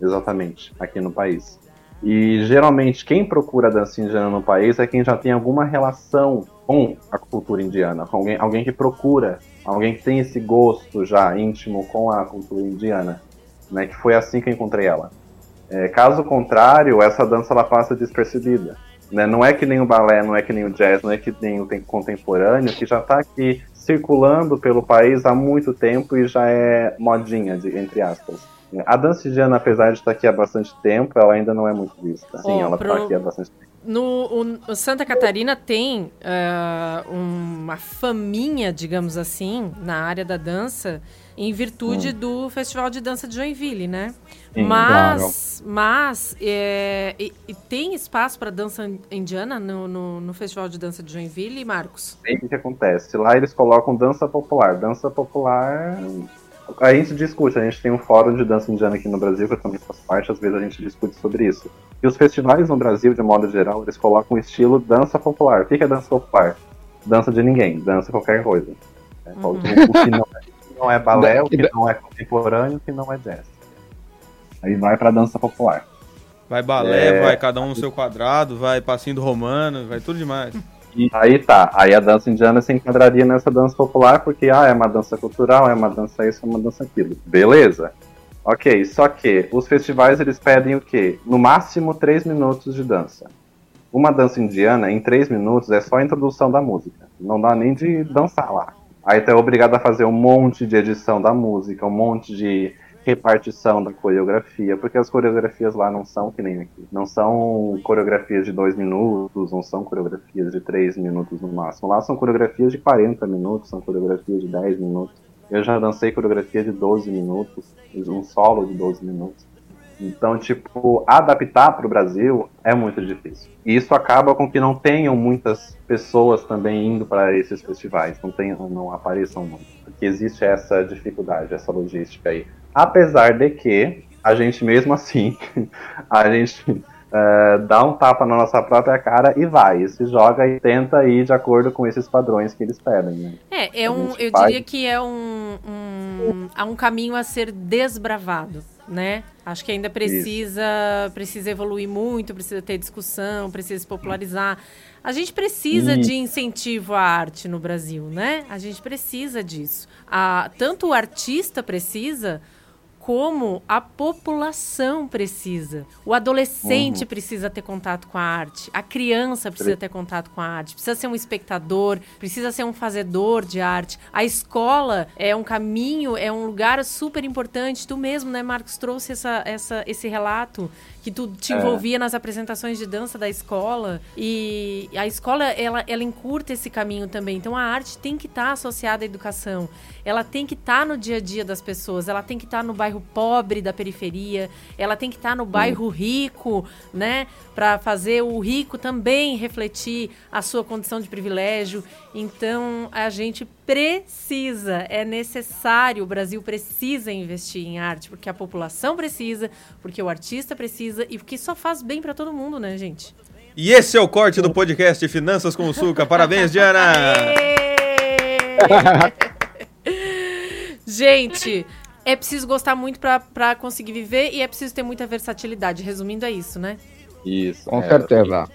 exatamente aqui no país. E geralmente quem procura dança indiana no país é quem já tem alguma relação com a cultura indiana, com alguém, alguém que procura, alguém que tem esse gosto já íntimo com a cultura indiana, né? Que foi assim que eu encontrei ela. É, caso contrário, essa dança ela passa despercebida. Né? Não é que nem o balé, não é que nem o jazz, não é que nem o tem- contemporâneo, que já está aqui circulando pelo país há muito tempo e já é modinha, de- entre aspas. A dança indiana, apesar de estar aqui há bastante tempo, ela ainda não é muito vista. Sim, Ó, ela pro- está aqui há bastante tempo. No o- Santa Catarina tem ah, uma faminha, digamos assim, na área da dança, em virtude do Festival de Dança de Joinville, né? Sim, mas, mas é, e, e tem espaço para dança indiana no, no, no Festival de Dança de Joinville, Marcos? Aí o que acontece? Lá eles colocam dança popular. Dança popular. A gente discute, a gente tem um fórum de dança indiana aqui no Brasil, que eu também faço parte, às vezes a gente discute sobre isso. E os festivais no Brasil, de modo geral, eles colocam o estilo dança popular. O que é dança popular? Dança de ninguém, dança qualquer coisa. É, Uhum. O que não é, o que não é balé, o que não é contemporâneo, o que não é jazz. Aí vai pra dança popular. Vai balé, É. vai cada um no seu quadrado, vai passinho do romano, vai tudo demais. E aí tá, aí a dança indiana se enquadraria nessa dança popular, porque ah, é uma dança cultural, é uma dança isso, é uma dança aquilo. Beleza. Ok, só que os festivais eles pedem o quê? No máximo 3 minutos de dança. Uma dança indiana, em 3 minutos, é só a introdução da música. Não dá nem de dançar lá. Aí tu é obrigado a fazer um monte de edição da música, um monte de repartição da coreografia, porque as coreografias lá não são que nem aqui. Não são coreografias de dois minutos, não são coreografias de três minutos no máximo. Lá são coreografias de 40 minutos, são coreografias de 10 minutos. Eu já dancei coreografia de 12 minutos, um solo de 12 minutos. Então, tipo, adaptar para o Brasil é muito difícil. E isso acaba com que não tenham muitas pessoas também indo para esses festivais, não, tenham, não apareçam muito. Porque existe essa dificuldade, essa logística aí. Apesar de que a gente mesmo assim, a gente eh, dá um tapa na nossa própria cara e vai, e se joga e tenta ir de acordo com esses padrões que eles pedem. Né? É, é um, eu faz. diria que é um, um, há um caminho a ser desbravado, né? Acho que ainda precisa, precisa evoluir muito, precisa ter discussão, precisa se popularizar. A gente precisa Isso. de incentivo à arte no Brasil, né? A gente precisa disso. A, tanto o artista precisa, como a população precisa. O adolescente precisa ter contato com a arte, a criança precisa ter contato com a arte, precisa ser um espectador, precisa ser um fazedor de arte. A escola é um caminho, é um lugar super importante. Tu mesmo, né, Marcos, trouxe essa, essa, esse relato que tu te É. envolvia nas apresentações de dança da escola e a escola ela, ela encurta esse caminho também. Então a arte tem que estar associada à educação. Ela tem que estar no dia a dia das pessoas. Ela tem que estar no bairro pobre da periferia. Ela tem que estar no bairro rico, né, para fazer o rico também refletir a sua condição de privilégio. Então a gente precisa, é necessário, o Brasil precisa investir em arte, porque a população precisa, porque o artista precisa e porque só faz bem para todo mundo, né, gente? E esse é o corte do podcast Finanças com o Suca. Parabéns, Diana! Gente, é preciso gostar muito pra- pra conseguir viver e é preciso ter muita versatilidade. Resumindo, é isso, né? Isso. Com é, certeza.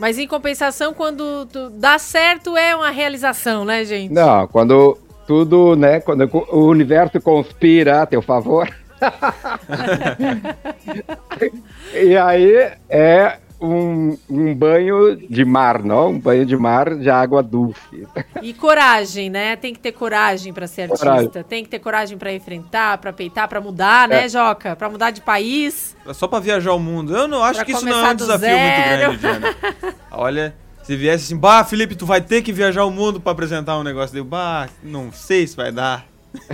Mas em compensação, quando tu dá certo, é uma realização, né, gente? Não, quando tudo, né? Quando o universo conspira a teu favor. e aí é um, um banho de mar, não? Um banho de mar de água doce. E coragem, né? Tem que ter coragem pra ser artista. Coragem. Tem que ter coragem pra enfrentar, pra peitar, pra mudar, né, É. Joca? Pra mudar de país. É Só pra viajar o mundo. Eu não acho Pra que isso não é um desafio zero. muito grande, Diana. Olha, se viesse assim, bah, Felipe, tu vai ter que viajar o mundo pra apresentar um negócio dele. Bah, não sei se vai dar.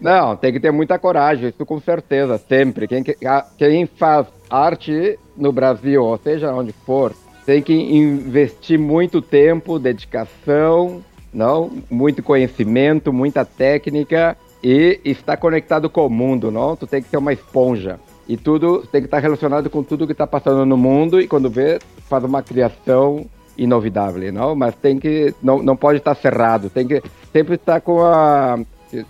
Não, tem que ter muita coragem, isso com certeza, sempre. Quem, que- a- quem faz arte no Brasil, ou seja onde for, tem que investir muito tempo, dedicação, não, muito conhecimento, muita técnica e estar conectado com o mundo, não? Tu tem que ser uma esponja. E tudo tem que estar relacionado com tudo que está passando no mundo e quando vê, faz uma criação inovidável, não? Mas tem que não, não pode estar cerrado, tem que sempre estar com a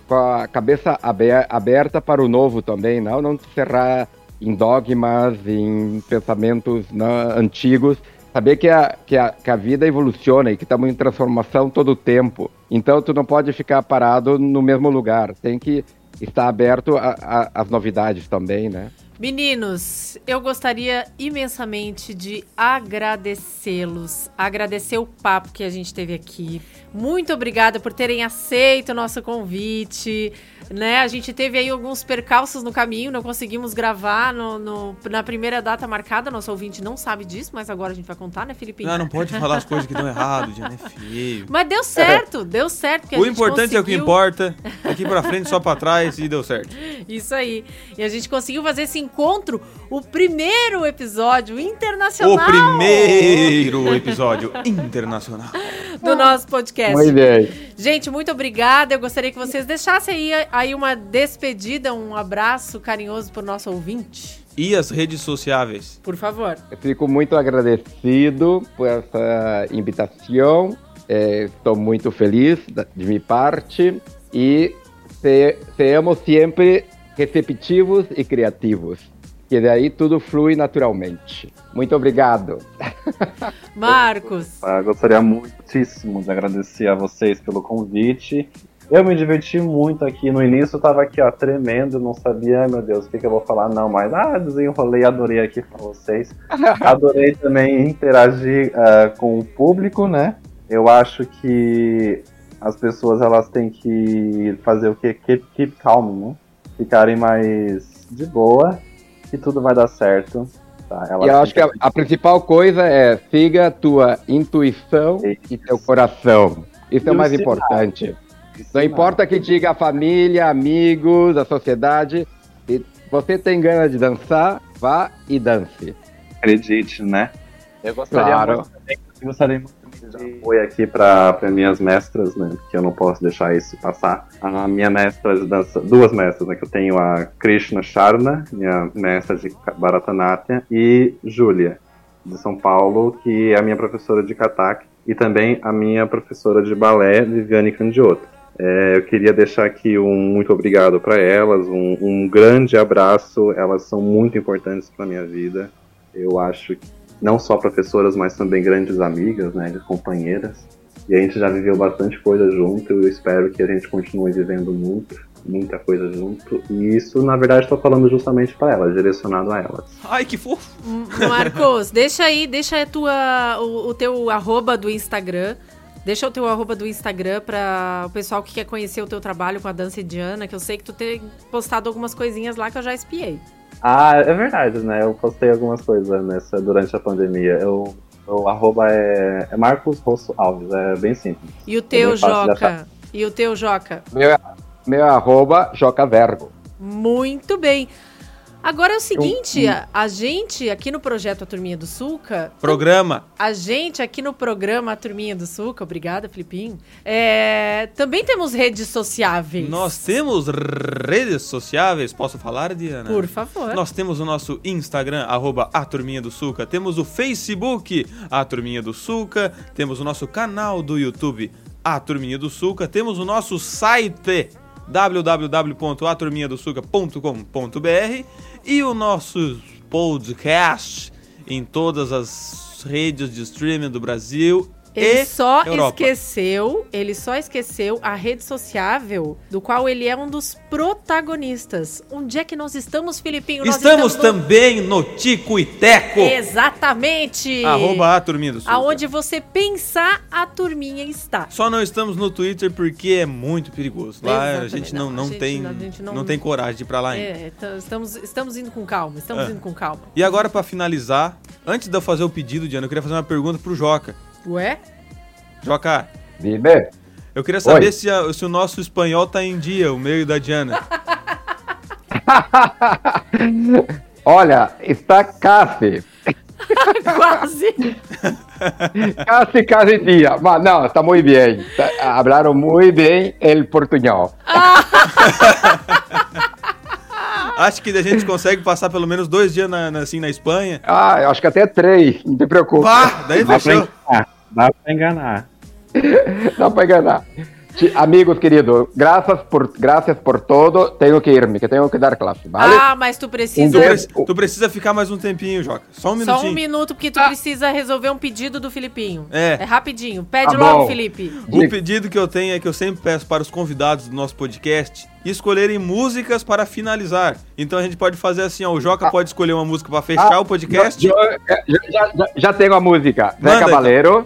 com a cabeça aber- aberta para o novo também, não não cerrar em dogmas, em pensamentos né, antigos, saber que a, que, a, que a vida evoluciona e que estamos em transformação todo o tempo. Então tu não pode ficar parado no mesmo lugar, tem que estar aberto às novidades também, né? Meninos, eu gostaria imensamente de agradecê-los, agradecer o papo que a gente teve aqui. Muito obrigada por terem aceito o nosso convite. Né? A gente teve aí alguns percalços no caminho, não conseguimos gravar no, no- na primeira data marcada. Nosso ouvinte não sabe disso, mas agora a gente vai contar, né, Filipinho? Não, não pode falar as coisas que dão errado, Diana, é feio. Mas deu certo, deu certo. O importante é o que conseguiu- importa. Aqui pra frente, só pra trás e deu certo. Isso aí. E a gente conseguiu fazer esse encontro, o primeiro episódio internacional O primeiro episódio internacional. do nosso podcast. Muito bem. Gente, muito obrigada. Eu gostaria que vocês deixassem aí, aí uma despedida, um abraço carinhoso pro nosso ouvinte. E as redes sociáveis? Por favor. Eu fico muito agradecido por essa invitação. Eh, Estou muito feliz de minha parte e se, sejamos sempre receptivos e criativos. Que daí tudo flui naturalmente. Muito obrigado. Marcos. Ah, gostaria muitíssimo de agradecer a vocês pelo convite. Eu me diverti muito aqui. No início eu tava aqui, ó, tremendo, não sabia, ai meu Deus, o que, que eu vou falar, não, mas ah, desenrolei, adorei aqui com vocês. Adorei também interagir ah, com o público, né? Eu acho que as pessoas elas têm que fazer o que? Keep, keep calm, né? Ficarem mais de boa, que tudo vai dar certo. Tá? Elas E eu acho que a, a principal coisa é siga a tua intuição e teu coração. Isso é E o mais sinais. importante. Não importa que diga a família, amigos, a sociedade. Se você tem ganas de dançar, vá e dance. acredite, né? Eu gostaria Claro. muito também, gostaria muito de apoio aqui para minhas mestras, né? Que eu não posso deixar isso passar. A minha mestra de dança, duas mestras, né? Que eu tenho a Krishna Sharna, minha mestra de Bharatanatyam, e Júlia, de São Paulo, que é a minha professora de Kathak, e também a minha professora de balé, Viviane Candioto. É, eu queria deixar aqui um muito obrigado para elas, um, um grande abraço. Elas são muito importantes para minha vida. Eu acho que não só professoras, mas também grandes amigas, né, de companheiras. E a gente já viveu bastante coisa junto. Eu espero que a gente continue vivendo muito, muita coisa junto. E isso, na verdade, estou falando justamente para elas, direcionado a elas. Ai, que fofo. Marcos, deixa aí, deixa a tua, o, o teu arroba do Instagram. Deixa o teu arroba do Instagram para o pessoal que quer conhecer o teu trabalho com a dança indiana, que eu sei que tu tem postado algumas coisinhas lá que eu já espiei. Ah, é verdade, né? Eu postei algumas coisas nessa durante a pandemia. Eu, o arroba é, é Marcos Rosso Alves, é bem simples. E o teu, de Joca? E o teu, Joca? Meu, meu arroba Joca Vergo. Muito bem. Agora é o seguinte, a, a gente aqui no projeto A Turminha do Sulca, Programa. a gente aqui no programa A Turminha do Sulca, obrigada, Filipinho, é, também temos redes sociáveis. Nós temos redes sociáveis. Posso falar, Diana? Por favor. Nós temos o nosso Instagram, arroba a Turminha do Sulca. Temos o Facebook, a Turminha do Sulca. Temos o nosso canal do YouTube, a Turminha do Sulca. Temos o nosso site, www.aturminhadosulca.com.br e o nosso podcast em todas as redes de streaming do Brasil Ele só Europa. esqueceu, ele só esqueceu a rede sociável do qual ele é um dos protagonistas. Onde é que nós estamos, Filipinho? Nós Estamos no- também no Tico e Teco, Exatamente! arroba a Turminha do Sulca. Aonde você pensar, a turminha está. Só não estamos no Twitter porque é muito perigoso. Lá a Exatamente. gente não, Não, não, a gente tem, não- a gente não- não... tem coragem de ir pra lá ainda. É, então, estamos, estamos indo com calma, estamos É. indo com calma. E agora, pra finalizar, antes de eu fazer o pedido, Diana, eu queria fazer uma pergunta pro Joca. Ué? Joca, Vive? eu queria saber Oi. se, a- se o nosso espanhol tá em dia, o meio da Diana. Olha, está casi. Quase! Casi, casi dia. Mas não, está muito bem. Hablaram muito bem el portunhol. Acho que a gente consegue passar pelo menos dois dias na, na- assim, na Espanha. Ah, eu acho que até três, não te preocupe. Pá, daí fechou. Dá pra enganar. Dá pra enganar. Amigos queridos, graças por, graças por todo. Tenho que irme, que tenho que dar classe, vale? Ah, mas tu precisa. Um beijo. tu precisa ficar mais um tempinho, Joca. Só um Só minutinho. um minuto, porque tu precisa resolver um pedido do Filipinho. É. É rapidinho. Pede Tá logo. Felipe. O pedido que eu tenho é que eu sempre peço para os convidados do nosso podcast escolherem músicas para finalizar. Então a gente pode fazer assim, ó, o Joca pode escolher uma música para fechar Ah, o podcast. Eu já, já, já tenho a música. Zé Manda, Cabaleiro.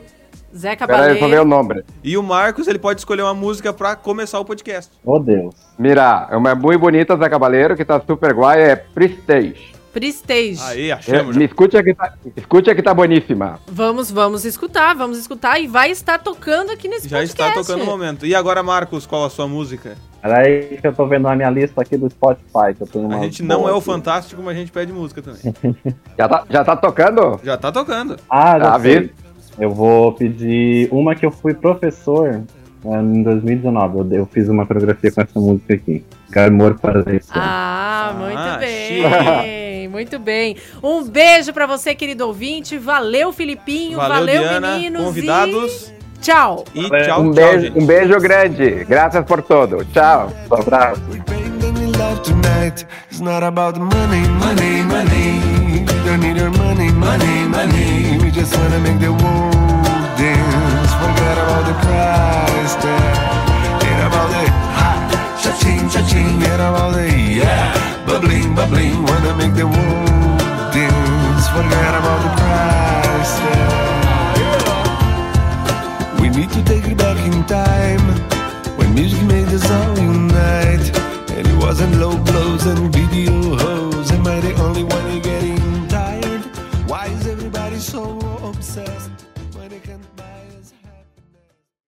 Zé Peraí, vou ver o Cabaleiro. nome. E o Marcos, ele pode escolher uma música para começar o podcast. Oh, Deus. Mira, é uma muito bonita Zé Cabaleiro que tá super guai, é Prestige. Prestige. Aí, É, achamos. me escute que tá, escute que tá boníssima. Vamos, vamos escutar, vamos escutar e vai estar tocando aqui nesse Já podcast. está tocando o momento. E agora, Marcos, qual a sua música? Peraí que eu tô vendo na minha lista aqui do Spotify, que eu tenho uma. A gente não é o aqui. fantástico, mas a gente pede música também. Já tá, já tá tocando? Já tá tocando. Ah, já sei. vi. Eu vou pedir uma que eu fui professor eh, em 2019. Eu, fiz uma coreografia com essa música aqui. Amor para esse. Ah, muito Ah, bem, muito bem. Um beijo pra você, querido ouvinte. Valeu, Filipinho. Valeu, Valeu, Diana. meninos. Convidados. E... Tchau. E tchau, um, tchau, beijo, gente. um beijo grande. Graças por tudo. Tchau. Um abraço. The price tag. Ain't about the hot, cha-ching, cha-ching. Ain't about the yeah, bubbling, bubbling. Wanna make the world dance. Forget about the tag. We need to take it back in time when music made us all unite. And it wasn't low blows and video hoes. Am I the only one getting tired? Why is everybody so obsessed?